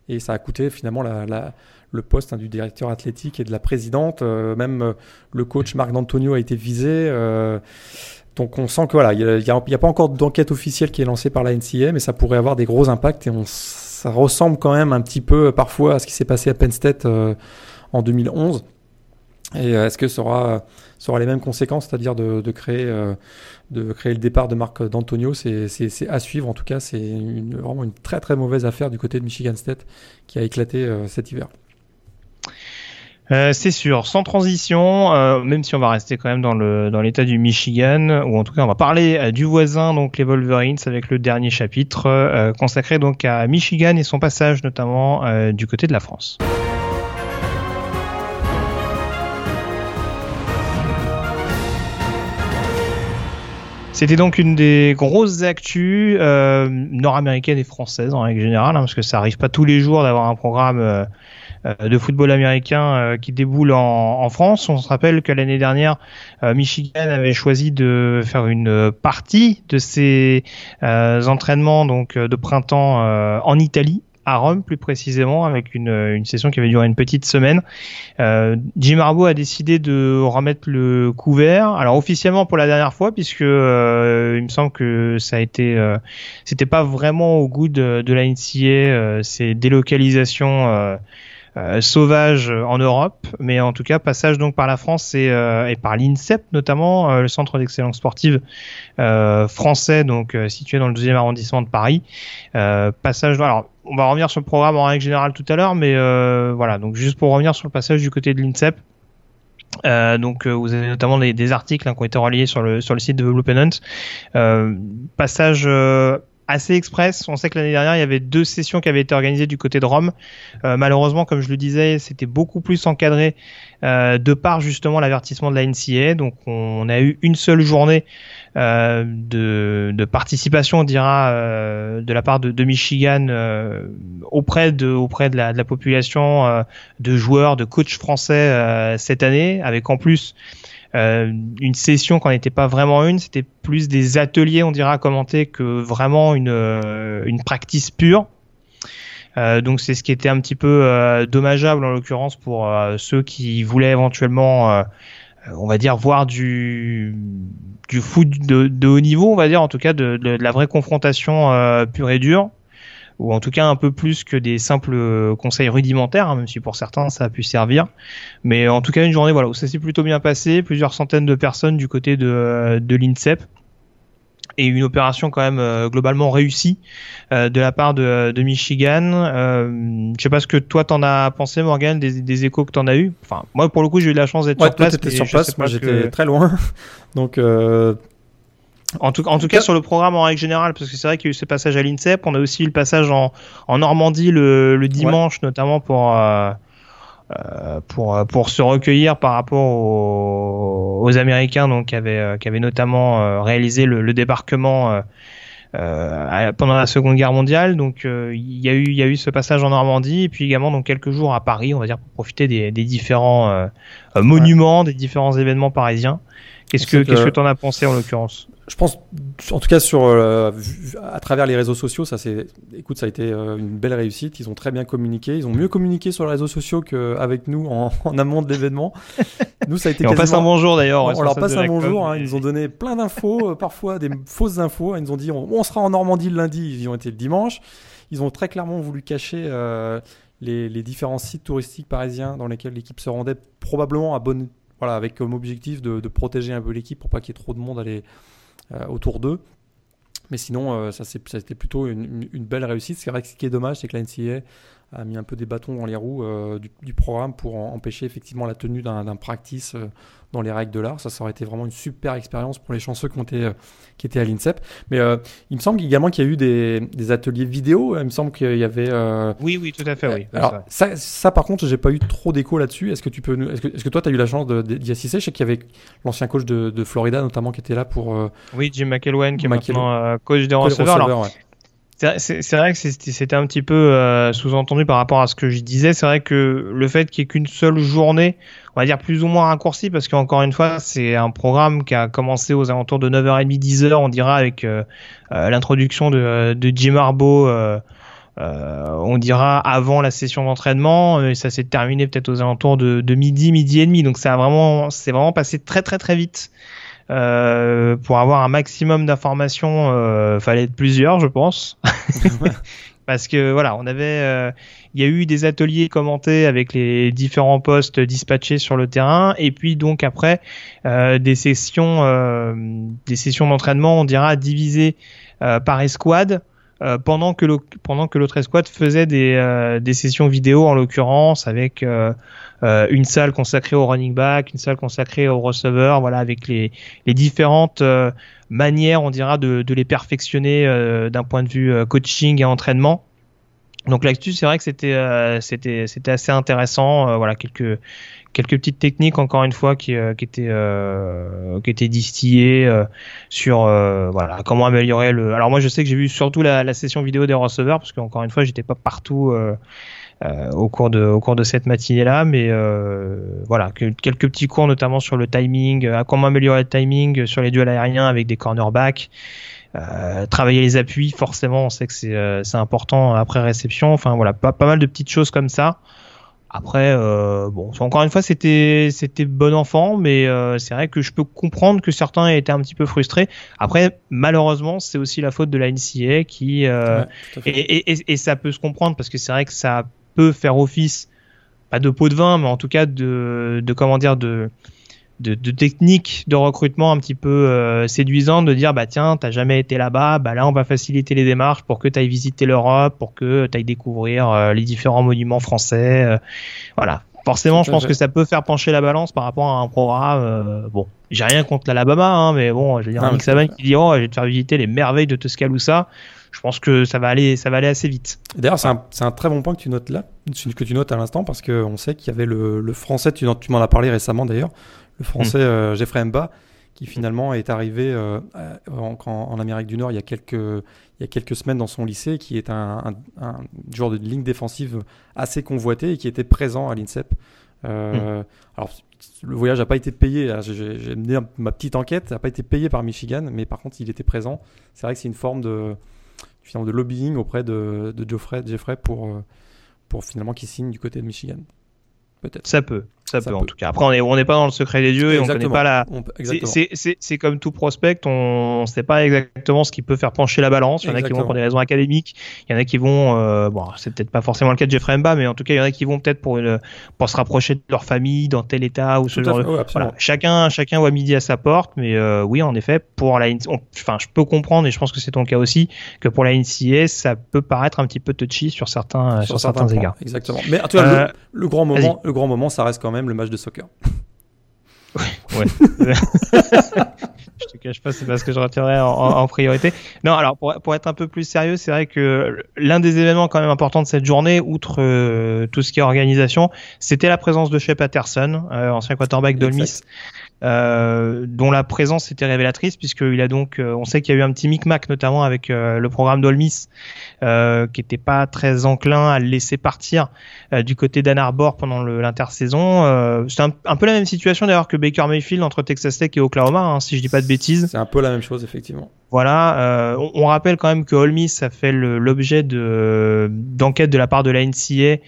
Et ça a coûté finalement la, le poste hein, du directeur athlétique et de la présidente. Euh, même euh, le coach Marc D'Antonio a été visé. donc on sent que voilà, il n'y a, a, pas encore d'enquête officielle qui est lancée par la NCA, mais ça pourrait avoir des gros impacts et on ça ressemble quand même un petit peu parfois à ce qui s'est passé à Penn State en 2011. Et est-ce que ça aura, les mêmes conséquences, c'est-à-dire de, créer, de créer le départ de Marc D'Antonio? C'est à suivre. En tout cas, c'est vraiment une très très mauvaise affaire du côté de Michigan State qui a éclaté cet hiver. Euh, c'est sûr, sans transition, euh, même si on va rester quand même dans dans l'état du Michigan, ou en tout cas on va parler euh, du voisin, donc les Wolverines, avec le dernier chapitre consacré donc à Michigan et son passage notamment du côté de la France. C'était donc une des grosses actus nord-américaines et françaises en règle générale, hein, parce que ça arrive pas tous les jours d'avoir un programme euh, de football américain euh, qui déboule en, France. On se rappelle que l'année dernière, euh, Michigan avait choisi de faire une partie de ses entraînements donc de printemps en Italie à Rome plus précisément avec une, une, session qui avait duré une petite semaine. Euh, Jim Harbaugh a décidé de remettre le couvert. Alors officiellement pour la dernière fois puisque euh, il me semble que ça a été euh, c'était pas vraiment au goût de, de la NCA ces délocalisations euh, sauvage en Europe, mais en tout cas passage donc par la France et, euh, par l'INSEP notamment, euh, le centre d'excellence sportive français donc situé dans le deuxième arrondissement de Paris. passage, alors on va revenir sur le programme en règle générale tout à l'heure, mais voilà donc juste pour revenir sur le passage du côté de l'INSEP. Euh, donc vous avez notamment des, articles hein, qui ont été reliés sur le sur le site de Development. Euh, passage assez express. On sait que l'année dernière, il y avait deux sessions qui avaient été organisées du côté de Rome. Euh, malheureusement, comme je le disais, c'était beaucoup plus encadré euh, de par justement l'avertissement de la NCA. Donc, on a eu une seule journée euh, de, participation, on dira, de la part de, Michigan auprès de auprès la, de la population de joueurs, de coachs français cette année, avec en plus euh, une session qu'on n'était pas vraiment une, c'était plus des ateliers, on dira, à commenter que vraiment une, euh, une practice pure. Euh, donc c'est ce qui était un petit peu euh, dommageable en l'occurrence pour ceux qui voulaient éventuellement, on va dire, voir du du foot de, de, haut niveau, on va dire en tout cas de, de, de la vraie confrontation pure et dure ou en tout cas un peu plus que des simples conseils rudimentaires, hein, même si pour certains ça a pu servir. Mais en tout cas une journée voilà où ça s'est plutôt bien passé, plusieurs centaines de personnes du côté de, de l'INSEP et une opération quand même euh, globalement réussie euh, de la part de, de Michigan. Euh, je sais pas ce que toi t'en as pensé Morgan, des, des échos que t'en as eu. Enfin moi pour le coup j'ai eu la chance d'être sur place. sur place, moi j'étais très loin, <laughs> donc euh, en tout, en tout cas, sur le programme en règle générale, parce que c'est vrai qu'il y a eu ce passage à l'INSEP, on a aussi eu le passage en, en Normandie le, le dimanche, notamment pour, euh, euh, pour, pour se recueillir par rapport aux, aux Américains donc, qui, avaient, euh, qui avaient notamment euh, réalisé le, le débarquement euh, pendant la Seconde Guerre mondiale. Donc il y, a eu, il y a eu ce passage en Normandie, et puis également donc, quelques jours à Paris, on va dire, pour profiter des, des différents monuments, des différents événements parisiens. Qu'est-ce que qu'est-ce que tu en as pensé en l'occurrence? Je pense, en tout cas sur euh, à travers les réseaux sociaux, ça c'est, écoute, ça a été euh, une belle réussite. Ils ont très bien communiqué. Ils ont mieux communiqué sur les réseaux sociaux qu'avec nous en, <laughs> en, amont de l'événement. Nous, ça a été. on passe un bonjour d'ailleurs. On, leur passe un bonjour. Hein, ils nous ont donné plein d'infos, euh, parfois des fausses infos. Ils nous ont dit on, sera en Normandie le lundi. Ils y ont été le dimanche. Ils ont très clairement voulu cacher les, les, différents sites touristiques parisiens dans lesquels l'équipe se rendait, probablement à bonne, voilà, avec comme objectif de, de protéger un peu l'équipe pour pas qu'il y ait trop de monde à les autour d'eux. Mais sinon, euh, ça, été plutôt une, belle réussite. C'est vrai que ce qui est dommage, c'est que la NCA a mis un peu des bâtons dans les roues euh, du, du, programme pour empêcher effectivement la tenue d'un practice euh, dans les règles de l'art. Ça, ça aurait été vraiment une super expérience pour les chanceux qui, ont été, euh, qui étaient à l'INSEP. Mais euh, il me semble également qu'il y a eu des, des, ateliers vidéo. Il me semble qu'il y avait. Euh, oui, oui, tout à fait, oui. Alors, ça, ça, par contre, j'ai pas eu trop d'écho là-dessus. Est-ce que tu peux, est-ce que, est que, toi, tu as eu la chance d'y assister? Je sais qu'il y avait l'ancien coach de, de, Florida, notamment, qui était là pour. oui, Jim McElwain, qui est maintenant coach des receveurs. C'est vrai que c'était un petit peu euh, sous-entendu par rapport à ce que je disais. C'est vrai que le fait qu'il n'y ait qu'une seule journée, on va dire plus ou moins raccourcie, parce qu'encore une fois, c'est un programme qui a commencé aux alentours de 9h30, 10h, on dira, avec euh, euh, l'introduction de, Jim Harbaugh, euh, euh, on dira avant la session d'entraînement, et ça s'est terminé peut-être aux alentours de, de, midi, midi et demi. Donc ça a c'est vraiment passé très très très vite. Euh, pour avoir un maximum d'informations, euh, fallait être plusieurs, je pense. <laughs> <laughs> parce que voilà, on avait, il y a eu des ateliers commentés avec les différents postes dispatchés sur le terrain, et puis donc après des sessions, des sessions d'entraînement, on dira divisées par escouade. Euh, pendant que pendant que l'autre escouade faisait des, euh, des sessions vidéo en l'occurrence avec euh, une salle consacrée au running back, une salle consacrée au receiver, voilà avec les, les différentes manières on dira de, de les perfectionner d'un point de vue coaching et entraînement. Donc là-dessus, c'est vrai que c'était c'était c'était assez intéressant. voilà quelques quelques petites techniques encore une fois qui, euh, qui étaient euh, qui étaient distillées euh, sur voilà comment améliorer le alors moi je sais que j'ai vu surtout la, la, session vidéo des receveurs parce qu'encore une fois j'étais pas partout au cours de au cours de cette matinée là mais voilà quelques petits cours notamment sur le timing à comment améliorer le timing sur les duels aériens avec des cornerbacks. Travailler les appuis forcément on sait que c'est c'est important après réception. Enfin voilà pas pas mal de petites choses comme ça. Après, euh, bon, encore une fois, c'était c'était bon enfant, mais euh, c'est vrai que je peux comprendre que certains aient été un petit peu frustrés. Après, malheureusement, c'est aussi la faute de la NCA qui euh, et, et, et, ça peut se comprendre parce que c'est vrai que ça peut faire office pas de pot de vin, mais en tout cas de de comment dire de de, de techniques de recrutement un petit peu euh, séduisantes de dire bah tiens t'as jamais été là-bas bah là on va faciliter les démarches pour que tu ailles visiter l'Europe pour que tu ailles découvrir euh, les différents monuments français euh, voilà. Forcément je pense que ça peut faire pencher la balance par rapport à un programme bon j'ai rien contre l'Alabama hein, mais bon je veux dire un Nick Saban qui dit oh je vais te faire visiter les merveilles de Tuscaloosa je pense que ça va aller ça va aller assez vite d'ailleurs c'est un, un, très bon point que tu notes là que tu notes à l'instant parce qu'on sait qu'il y avait le, le français tu, tu m'en as parlé récemment d'ailleurs le français mm. euh, Jeffrey Mba, qui finalement est arrivé euh, en, Amérique du Nord il y, a quelques, il y a quelques semaines dans son lycée, qui est un, un, joueur de ligne défensive assez convoité et qui était présent à l'INSEP. Euh, mm. Alors, le voyage n'a pas été payé, j'ai mené ma petite enquête, n'a pas été payé par Michigan, mais par contre, il était présent. C'est vrai que c'est une forme de, de lobbying auprès de, de Geoffrey, Jeffrey pour, pour finalement qu'il signe du côté de Michigan. Peut-être. Ça peut. Ça, peut, en tout cas. Après, on n'est on est pas dans le secret des dieux et on connaît pas la. C'est comme tout prospect, on ne sait pas exactement ce qui peut faire pencher la balance. Il y en a qui vont pour des raisons académiques, il y en a qui vont. Euh, bon, c'est peut-être pas forcément le cas de Jeffrey Mba, mais en tout cas, il y en a qui vont peut-être pour, une, pour se rapprocher de leur famille dans tel état ou ce genre. De... voilà. Chacun, chacun voit midi à sa porte, mais euh, oui, en effet, pour la. Enfin, je peux comprendre et je pense que c'est ton cas aussi que pour la NCA, ça peut paraître un petit peu touchy sur certains, sur, certains, égards. Exactement. Mais en tout cas, le, le, grand moment, le grand moment, ça reste quand même le match de soccer. Ouais. <laughs> <laughs> je te cache pas, c'est parce que je retirerai en, priorité. Non, alors pour, pour, être un peu plus sérieux, c'est vrai que l'un des événements quand même importants de cette journée, outre euh, tout ce qui est organisation, c'était la présence de Shea Patterson, euh, ancien quarterback d'Olmis, euh, dont la présence était révélatrice puisqu'il a donc, euh, on sait qu'il y a eu un petit micmac notamment avec euh, le programme d'Olmis qui était pas très enclin à le laisser partir du côté d'Ann Arbor pendant l'intersaison. c'est un, peu la même situation d'ailleurs que Baker Mayfield entre Texas Tech et Oklahoma, hein, si je dis pas de bêtises. C'est un peu la même chose effectivement. Voilà, on, on, rappelle quand même que Olmis a fait l'objet de d'enquête de la part de la NCA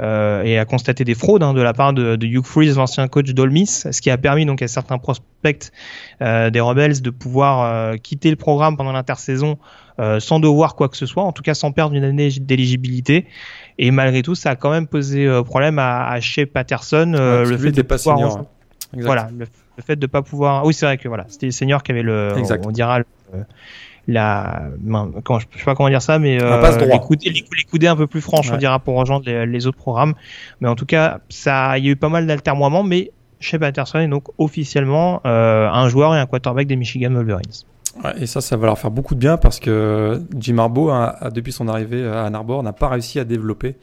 euh, et a constaté des fraudes hein, de la part de, de Hugh Freeze, l'ancien coach d'Olmis, ce qui a permis donc à certains prospects euh, des Rebels de pouvoir euh, quitter le programme pendant l'intersaison euh, sans devoir quoi que ce soit, en tout cas sans perdre une année d'éligibilité. Et malgré tout, ça a quand même posé problème à, à Shea Patterson, le fait de pas pouvoir, hein. voilà, le, fait de pas pouvoir. Oui, c'est vrai que voilà, c'était les seniors qui avaient le, on dira le, la quand, je sais pas comment dire ça mais euh, les, coudées, les, coudées, un peu plus franches on dira pour rejoindre les, autres programmes. Mais en tout cas ça il y a eu pas mal d'altermoiements mais chez Patterson est donc officiellement euh, un joueur et un quarterback des Michigan Wolverines. Ouais, et ça ça va leur faire beaucoup de bien parce que Jim Harbaugh a, depuis son arrivée à Ann Arbor n'a pas réussi à développer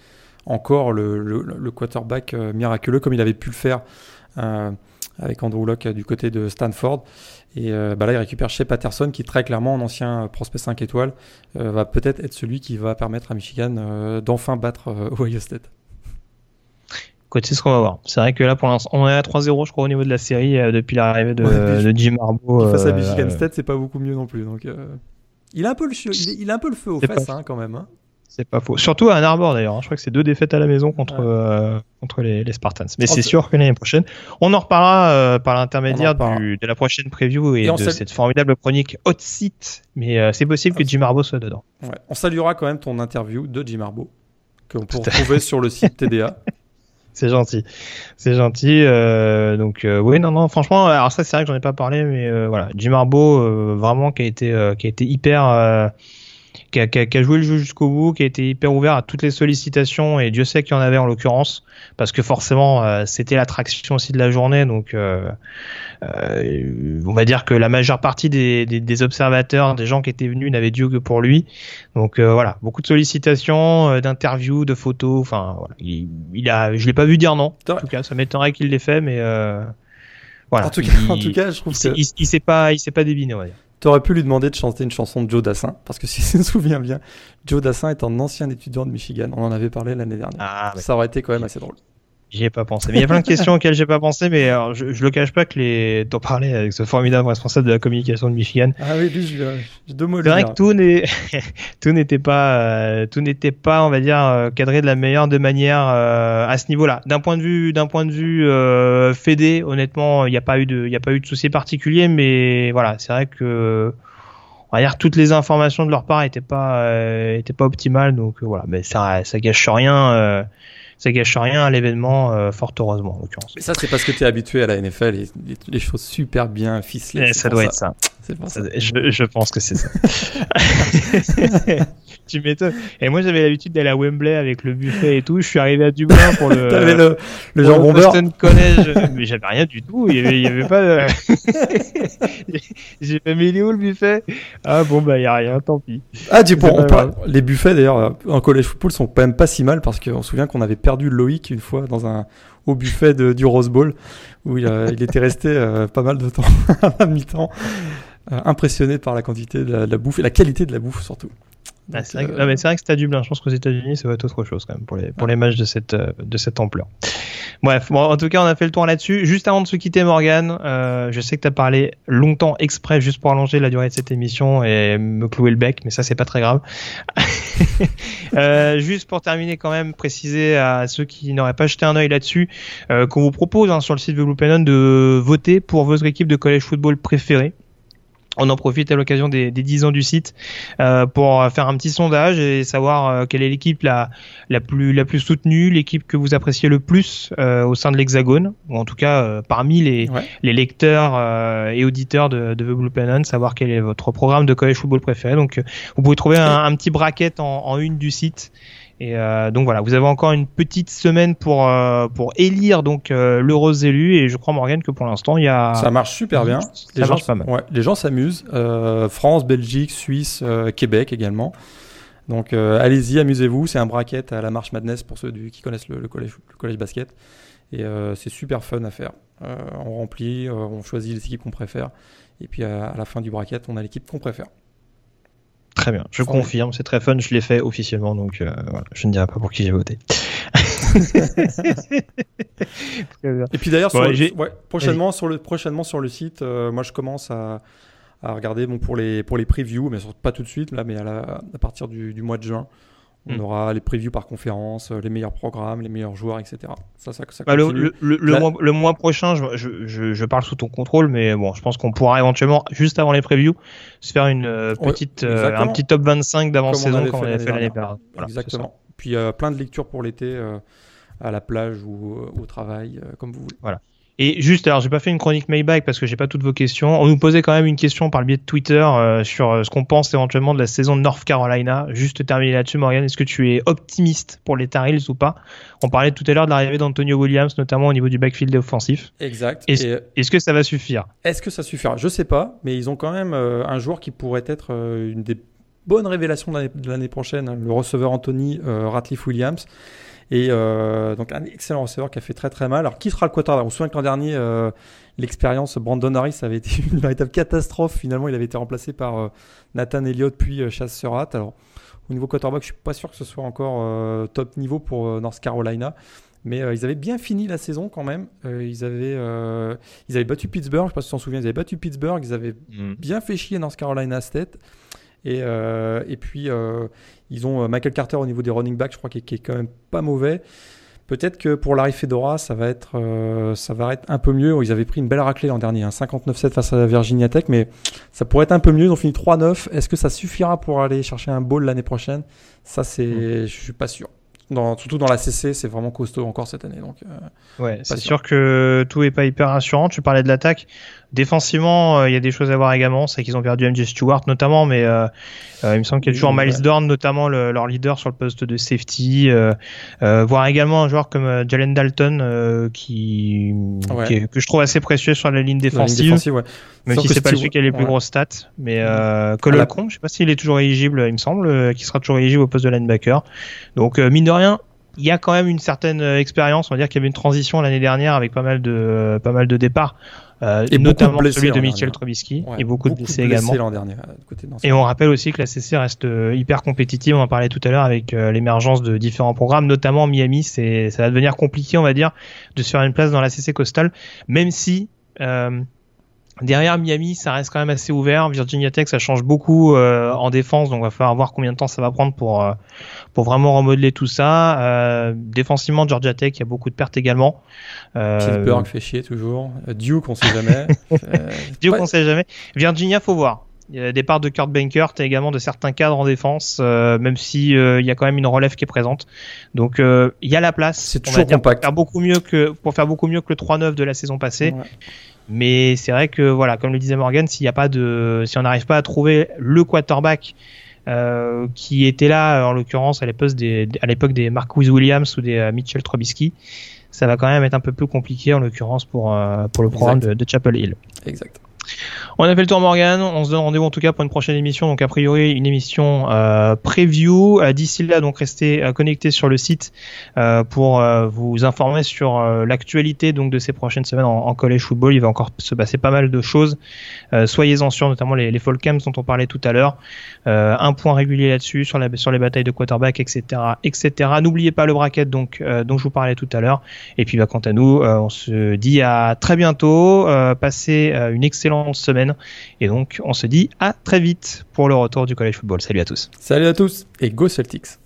encore le, le, quarterback euh, miraculeux comme il avait pu le faire euh, avec Andrew Locke du côté de Stanford et euh, bah là, il récupère chez Patterson, qui très clairement, un ancien prospect 5 étoiles, euh, va peut-être être celui qui va permettre à Michigan euh, d'enfin battre Ohio State. Écoute, c'est ce qu'on va voir. C'est vrai que là, pour l'instant, on est à 3-0, je crois, au niveau de la série, depuis l'arrivée de, de, Jim Harbaugh. Face à Michigan State, c'est pas beaucoup mieux non plus. Donc, il, a un peu le, il, a un peu le feu aux fesses, hein, quand même. Hein. C'est pas faux. Surtout à Ann Arbor d'ailleurs. Hein. Je crois que c'est deux défaites à la maison contre, euh, contre les, Spartans. Mais c'est sûr que l'année prochaine, on en reparlera euh, par l'intermédiaire de la prochaine preview et, de cette formidable chronique hot seat. Mais euh, c'est possible que Jim Harbaugh soit dedans. On saluera quand même ton interview de Jim Harbaugh qu'on peut retrouver sur le site TDA. <laughs> C'est gentil, c'est gentil. donc oui, non, non. Franchement, alors ça c'est vrai que j'en ai pas parlé, mais voilà, Jim Harbaugh vraiment qui a été qui a été hyper qui a, qui, a, qui a, joué le jeu jusqu'au bout, qui a été hyper ouvert à toutes les sollicitations et Dieu sait qu'il y en avait en l'occurrence parce que forcément euh, c'était l'attraction aussi de la journée donc euh, euh, on va dire que la majeure partie des, des, des observateurs, des gens qui étaient venus n'avaient Dieu que pour lui donc euh, voilà beaucoup de sollicitations, euh, d'interviews, de photos, enfin voilà. il, il, a, je l'ai pas vu dire non en tout cas ça m'étonnerait qu'il l'ait fait mais voilà. En tout cas, en tout cas je trouve il, que il, il s'est pas il s'est pas débiné on va dire. Tu aurais pu lui demander de chanter une chanson de Joe Dassin, parce que si je me souviens bien, Joe Dassin est un ancien étudiant de Michigan. On en avait parlé l'année dernière. Ah, Ça aurait été quand même assez drôle. J'y ai pas pensé. Mais il y a plein de questions <laughs> auxquelles j'ai pas pensé, mais alors, je, je le cache pas que les, t'en parlais avec ce formidable responsable de la communication de Michigan. Ah oui, lui, j'ai deux mots. C'est vrai que tout n'est, <laughs> tout n'était pas, euh, tout n'était pas, on va dire, euh, cadré de la meilleure de manière euh, à ce niveau-là. D'un point de vue, d'un point de vue euh, fédé, honnêtement, il n'y a pas eu de, il y a pas eu de souci particulier, mais voilà, c'est vrai que on va dire toutes les informations de leur part étaient pas, étaient pas optimales, donc voilà, mais ça, ça gâche rien ça gâche rien à l'événement, euh, fort heureusement en l'occurrence. Mais ça, c'est parce que tu es habitué à la NFL et les, choses super bien ficelées. Eh, ça doit être ça. Ça. Je, je, pense que c'est ça. <laughs> tu m'étonnes. Et moi, j'avais l'habitude d'aller à Wembley avec le buffet et tout. Je suis arrivé à Dublin pour le. <laughs> T'avais le, le jambon beurre. College. Mais j'avais rien du tout. Il y avait, il y avait pas. De... <laughs> J'ai fait, mais il est où le buffet? Ah bon, bah, il y a rien, tant pis. Ah, du coup, les buffets d'ailleurs, en collège football sont quand même pas si mal parce qu'on se souvient qu'on avait perdu Loïc une fois dans un, au buffet de, du Rose Bowl où il, il était resté euh, pas mal de temps <laughs> à mi-temps. Euh, impressionné par la quantité de la, de la, bouffe et la qualité de la bouffe surtout. Ah, c'est vrai, euh, vrai, que c'est à Dublin. Je pense qu'aux États-Unis, ça va être autre chose quand même pour les, pour les matchs de cette, euh, de cette ampleur. Bref, bon, en tout cas, on a fait le tour là-dessus. Juste avant de se quitter, Morgan, euh, je sais que tu as parlé longtemps exprès juste pour allonger la durée de cette émission et me clouer le bec, mais ça, c'est pas très grave. <laughs> <laughs> euh, juste pour terminer, quand même, préciser à ceux qui n'auraient pas jeté un œil là-dessus euh, qu'on vous propose hein, sur le site de Blue Pennon de voter pour votre équipe de collège football préférée on en profite à l'occasion des, des 10 ans du site euh, pour faire un petit sondage et savoir euh, quelle est l'équipe la, la, plus, la plus soutenue, l'équipe que vous appréciez le plus euh, au sein de l'Hexagone, ou en tout cas euh, parmi les, les lecteurs euh, et auditeurs de, de The Blue Pennon, savoir quel est votre programme de college football préféré. Donc vous pouvez trouver un, un petit bracket en, en, une du site et euh, donc voilà, vous avez encore une petite semaine pour euh, pour élire donc euh, l'heureux élu et je crois Morgan que pour l'instant il y a ça marche super bien. Ça les marche gens, pas mal. Ouais, les gens s'amusent. Euh, France, Belgique, Suisse, Québec également. Donc allez-y, amusez-vous. C'est un bracket à la Marche Madness pour ceux du, qui connaissent le, le, collège, le collège basket. Et c'est super fun à faire. on remplit, on choisit les équipes qu'on préfère. Et puis à, à la fin du bracket, on a l'équipe qu'on préfère. Très bien, je confirme, c'est très fun, je l'ai fait officiellement, donc euh, voilà, je ne dirai pas pour qui j'ai voté. <laughs> Et puis d'ailleurs, bon, ouais, prochainement, sur le, prochainement sur le site, euh, moi je commence à, à, regarder bon, pour, les, pour les previews, mais pas tout de suite, là, mais à, la, à partir du, du mois de juin. On mm. aura les previews par conférence, euh, les meilleurs programmes, les meilleurs joueurs, etc. Ça, ça, ça bah le, le, le, le, mois, le, mois, prochain, je, je, je, parle sous ton contrôle, mais bon, je pense qu'on pourra éventuellement, juste avant les previews, se faire une euh, petite, euh, un petit top 25 d'avant-saison comme on avait fait l'année dernière. Voilà, exactement. Puis euh, plein de lectures pour l'été à la plage ou au travail, comme vous voulez. Voilà. Et juste, alors j'ai pas fait une chronique Maybach parce que j'ai pas toutes vos questions. On nous posait quand même une question par le biais de Twitter euh, sur euh, ce qu'on pense éventuellement de la saison de North Carolina. Juste terminer là-dessus, Morgan, est-ce que tu es optimiste pour les Tar Heels ou pas? On parlait tout à l'heure de l'arrivée d'Antonio Williams, notamment au niveau du backfield offensif. Exact. Est-ce est -ce que ça va suffire? Est-ce que ça suffira? Je sais pas, mais ils ont quand même euh, un joueur qui pourrait être euh, une des bonnes révélations de l'année prochaine, hein, le receveur Anthony euh, Ratliff Williams. Et euh, donc un excellent receveur qui a fait très très mal. Alors qui sera le quarterback? On se souvient que l'an dernier, euh, l'expérience Brandon Harris avait été <laughs> une véritable catastrophe. Finalement, il avait été remplacé par euh, Nathan Elliott puis Chase Surratt. Alors au niveau quarterback, je suis pas sûr que ce soit encore top niveau pour North Carolina. Mais euh, ils avaient bien fini la saison quand même. ils, avaient, ils avaient battu Pittsburgh, je ne sais pas si tu t'en souviens, ils avaient battu Pittsburgh, ils avaient mm. bien fait chier North Carolina State. Et, et puis, ils ont Michael Carter au niveau des running backs, je crois, qui est, quand même pas mauvais. Peut-être que pour Larry Fedora, ça va être, ça va être un peu mieux. Ils avaient pris une belle raclée l'an dernier, 59-7 hein, face à la Virginia Tech, mais ça pourrait être un peu mieux. Ils ont fini 3-9. Est-ce que ça suffira pour aller chercher un bowl l'année prochaine? Ça, c'est, mm. je suis pas sûr surtout dans la CC, c'est vraiment costaud encore cette année. Donc, euh, ouais, c'est sûr. que tout est pas hyper rassurant. Tu parlais de l'attaque. Défensivement, euh, il y a des choses à voir également. C'est qu'ils ont perdu MJ Stewart notamment, mais euh, il me semble qu'il y a toujours Miles Dorn, notamment leur leader sur le poste de safety. voir également un joueur comme Jalen Dalton qui, que je trouve assez précieux sur la ligne défensive. La ouais. Même si c'est pas celui qui a les plus grosses stats, mais euh, Colocon, je sais pas s'il est toujours éligible, il me semble, qu'il sera toujours éligible au poste de linebacker. Donc mine de rien, il y a quand même une certaine expérience. On va dire qu'il y avait une transition l'année dernière avec pas mal de pas mal de départs. Euh, et notamment celui de Mitchell Trubisky et beaucoup, de blessés, également. Dernier, et on rappelle aussi que la CC reste euh, hyper compétitive. On en parlait tout à l'heure avec euh, l'émergence de différents programmes, notamment Miami. C'est, ça va devenir compliqué, on va dire, de se faire une place dans la CC Coastal, même si euh, Derrière Miami, ça reste quand même assez ouvert. Virginia Tech, ça change beaucoup euh, en défense, donc il va falloir voir combien de temps ça va prendre pour euh, pour vraiment remodeler tout ça. Euh, défensivement, Georgia Tech, il y a beaucoup de pertes également. Pittsburgh fait chier toujours. Duke, on sait jamais. <laughs> Duke, on sait jamais. Virginia, faut voir. Il y a des parts de Kurt Bankert et également de certains cadres en défense, même si il y a quand même une relève qui est présente. Donc il y a la place. C'est toujours compact. Pour faire beaucoup mieux que pour faire beaucoup mieux que le 3-9 de la saison passée. Ouais. Mais c'est vrai que voilà, comme le disait Morgan, s'il n'y a pas de, si on n'arrive pas à trouver le quarterback euh, qui était là, en l'occurrence à l'époque des, à l'époque des Marcus Williams ou des euh, Mitchell Trubisky, ça va quand même être un peu plus compliqué en l'occurrence pour euh, pour le programme de, de, Chapel Hill. Exact. On a fait le tour Morgan, on se donne rendez-vous en tout cas pour une prochaine émission, donc a priori une émission euh, preview. Euh, d'ici là, donc restez euh, connectés sur le site euh, pour vous informer sur l'actualité donc de ces prochaines semaines en, en, college football. Il va encore se passer pas mal de choses. Soyez-en sûrs, notamment les, les fall camps dont on parlait tout à l'heure. un point régulier là-dessus sur les batailles de quarterback, etc., etc. N'oubliez pas le bracket donc dont je vous parlais tout à l'heure. Et puis bah, quant à nous, on se dit à très bientôt. passez une excellente semaine et donc, on se dit à très vite pour le retour du College Football. Salut à tous. Salut à tous et Go Celtics.